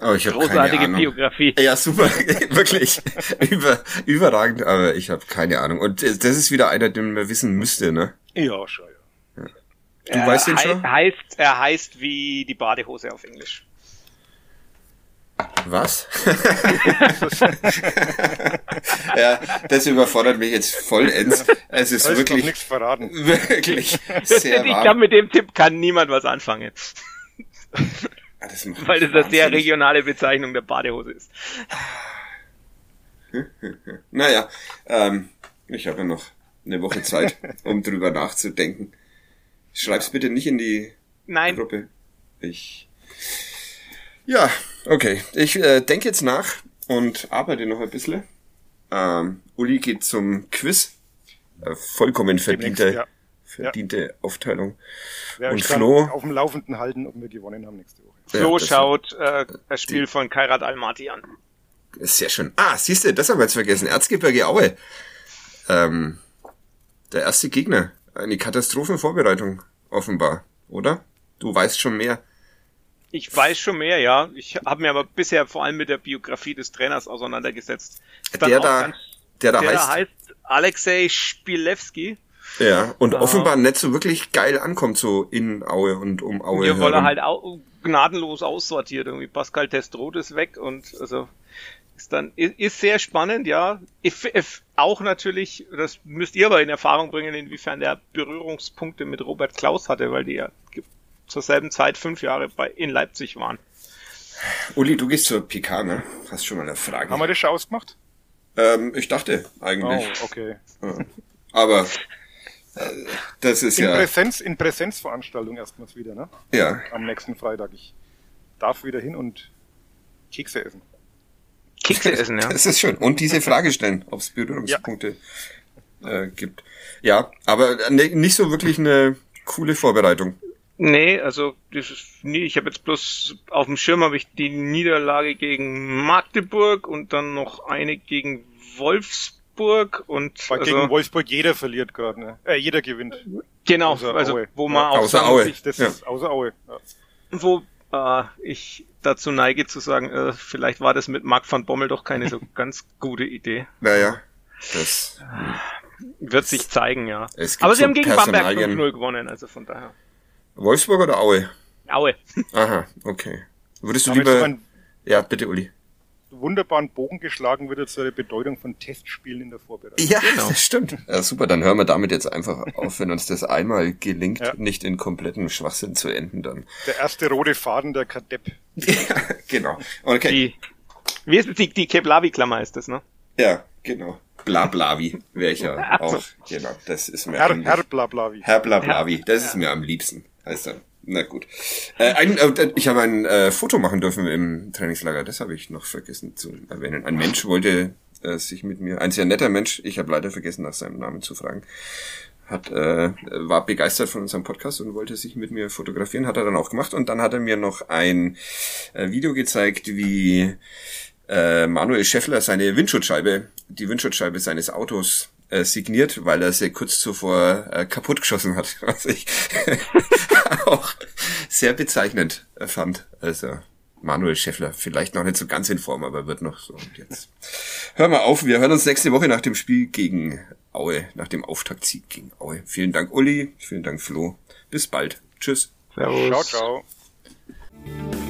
Oh, ich Großartige Biografie. Ja, super, wirklich. Über, überragend, aber ich habe keine Ahnung. Und das ist wieder einer, den man wissen müsste, ne? Ja, schon, ja. ja. Du er weißt den schon? Heißt, er heißt wie die Badehose auf Englisch. Was? ja, das überfordert mich jetzt vollends. Es ist wirklich nichts verraten. Wirklich sehr Ich glaube, mit dem Tipp kann niemand was anfangen. Ah, das Weil das eine sehr regionale Bezeichnung der Badehose ist. naja, ähm, ich habe ja noch eine Woche Zeit, um drüber nachzudenken. Schreib's bitte nicht in die Nein. Gruppe. Ich. Ja, Okay, ich äh, denke jetzt nach und arbeite noch ein bisschen. Ähm, Uli geht zum Quiz. Äh, vollkommen verdiente, ja. verdiente ja. Aufteilung. Ja, und Flo auf dem Laufenden halten, ob wir gewonnen haben nächste Woche. Flo schaut äh, das Spiel die, von Kairat Almaty an. Sehr schön. Ah, siehst du, das haben wir jetzt vergessen. Erzgebirge Aue. Ähm, der erste Gegner. Eine Katastrophenvorbereitung, offenbar, oder? Du weißt schon mehr. Ich weiß schon mehr, ja. Ich habe mir aber bisher vor allem mit der Biografie des Trainers auseinandergesetzt. Der da, ganz, der da der heißt, heißt Alexei Spilewski. Ja, und uh, offenbar nicht so wirklich geil ankommt, so in Aue und um Aue. Ja, weil er halt au gnadenlos aussortiert. Irgendwie Pascal Testroth ist weg und also Ist dann ist, ist sehr spannend, ja. If, if, auch natürlich, das müsst ihr aber in Erfahrung bringen, inwiefern der Berührungspunkte mit Robert Klaus hatte, weil die ja zur selben Zeit fünf Jahre bei in Leipzig waren. Uli, du gehst zur PK, ne? Hast schon mal eine Frage. Haben wir das schon ausgemacht? Ähm, ich dachte eigentlich. Oh, okay. Ja. Aber äh, das ist In, ja. Präsenz, in Präsenzveranstaltung erstmals wieder, ne? Ja. Am nächsten Freitag. Ich darf wieder hin und Kekse essen. Kekse essen, ja. Das ist schön. Und diese Frage stellen, ob es Berührungspunkte äh, gibt. Ja, aber ne, nicht so wirklich eine coole Vorbereitung. Nee, also das ist nie, ich habe jetzt bloß auf dem Schirm habe ich die Niederlage gegen Magdeburg und dann noch eine gegen Wolfsburg und Weil also, gegen Wolfsburg jeder verliert gerade, ne? Äh, jeder gewinnt. genau, außer also Aue. wo man auch Außer sagen, Aue. Ich, das Ja. ist außer Aue. Ja. wo äh, ich dazu neige zu sagen, äh, vielleicht war das mit Marc van Bommel doch keine so ganz gute Idee. Naja, das. Wird sich zeigen, ja. Es gibt Aber sie so haben gegen Bamberg Personalien. 5-0 gewonnen, also von daher. Wolfsburg oder Aue? Aue. Aha, okay. Würdest du so lieber. Ja, bitte, Uli. wunderbaren Bogen geschlagen wieder zur Bedeutung von Testspielen in der Vorbereitung. Ja, Genau. das stimmt. Ja, super, dann hören wir damit jetzt einfach auf, wenn uns das einmal gelingt, Ja. nicht in kompletten Schwachsinn zu enden, dann. Der erste rote Faden der Kadepp. Ja, genau. Okay. Die, wie ist die, die Keblavi-Klammer ist das, ne? Ja, genau. Blablavi wäre ich ja auch. Genau, das ist mir Herr, eigentlich- Herr Blablavi. Herr Blablavi, das ist mir am liebsten. Heißt er. Na gut. Äh, ein, äh, ich habe ein äh, Foto machen dürfen im Trainingslager, das habe ich noch vergessen zu erwähnen. Ein Mensch wollte äh, sich mit mir, ein sehr netter Mensch, ich habe leider vergessen, nach seinem Namen zu fragen, hat, äh, war begeistert von unserem Podcast und wollte sich mit mir fotografieren, hat er dann auch gemacht und dann hat er mir noch ein äh, Video gezeigt, wie äh, Manuel Scheffler seine Windschutzscheibe, die Windschutzscheibe seines Autos äh, signiert, weil er sie kurz zuvor äh, kaputt geschossen hat, was ich auch sehr bezeichnend äh, fand. Also Manuel Scheffler, vielleicht noch nicht so ganz in Form, aber wird noch so. Und jetzt hören wir auf. Wir hören uns nächste Woche nach dem Spiel gegen Aue, nach dem Auftaktsieg gegen Aue. Vielen Dank Uli, vielen Dank Flo. Bis bald. Tschüss. Servus. Ciao, ciao.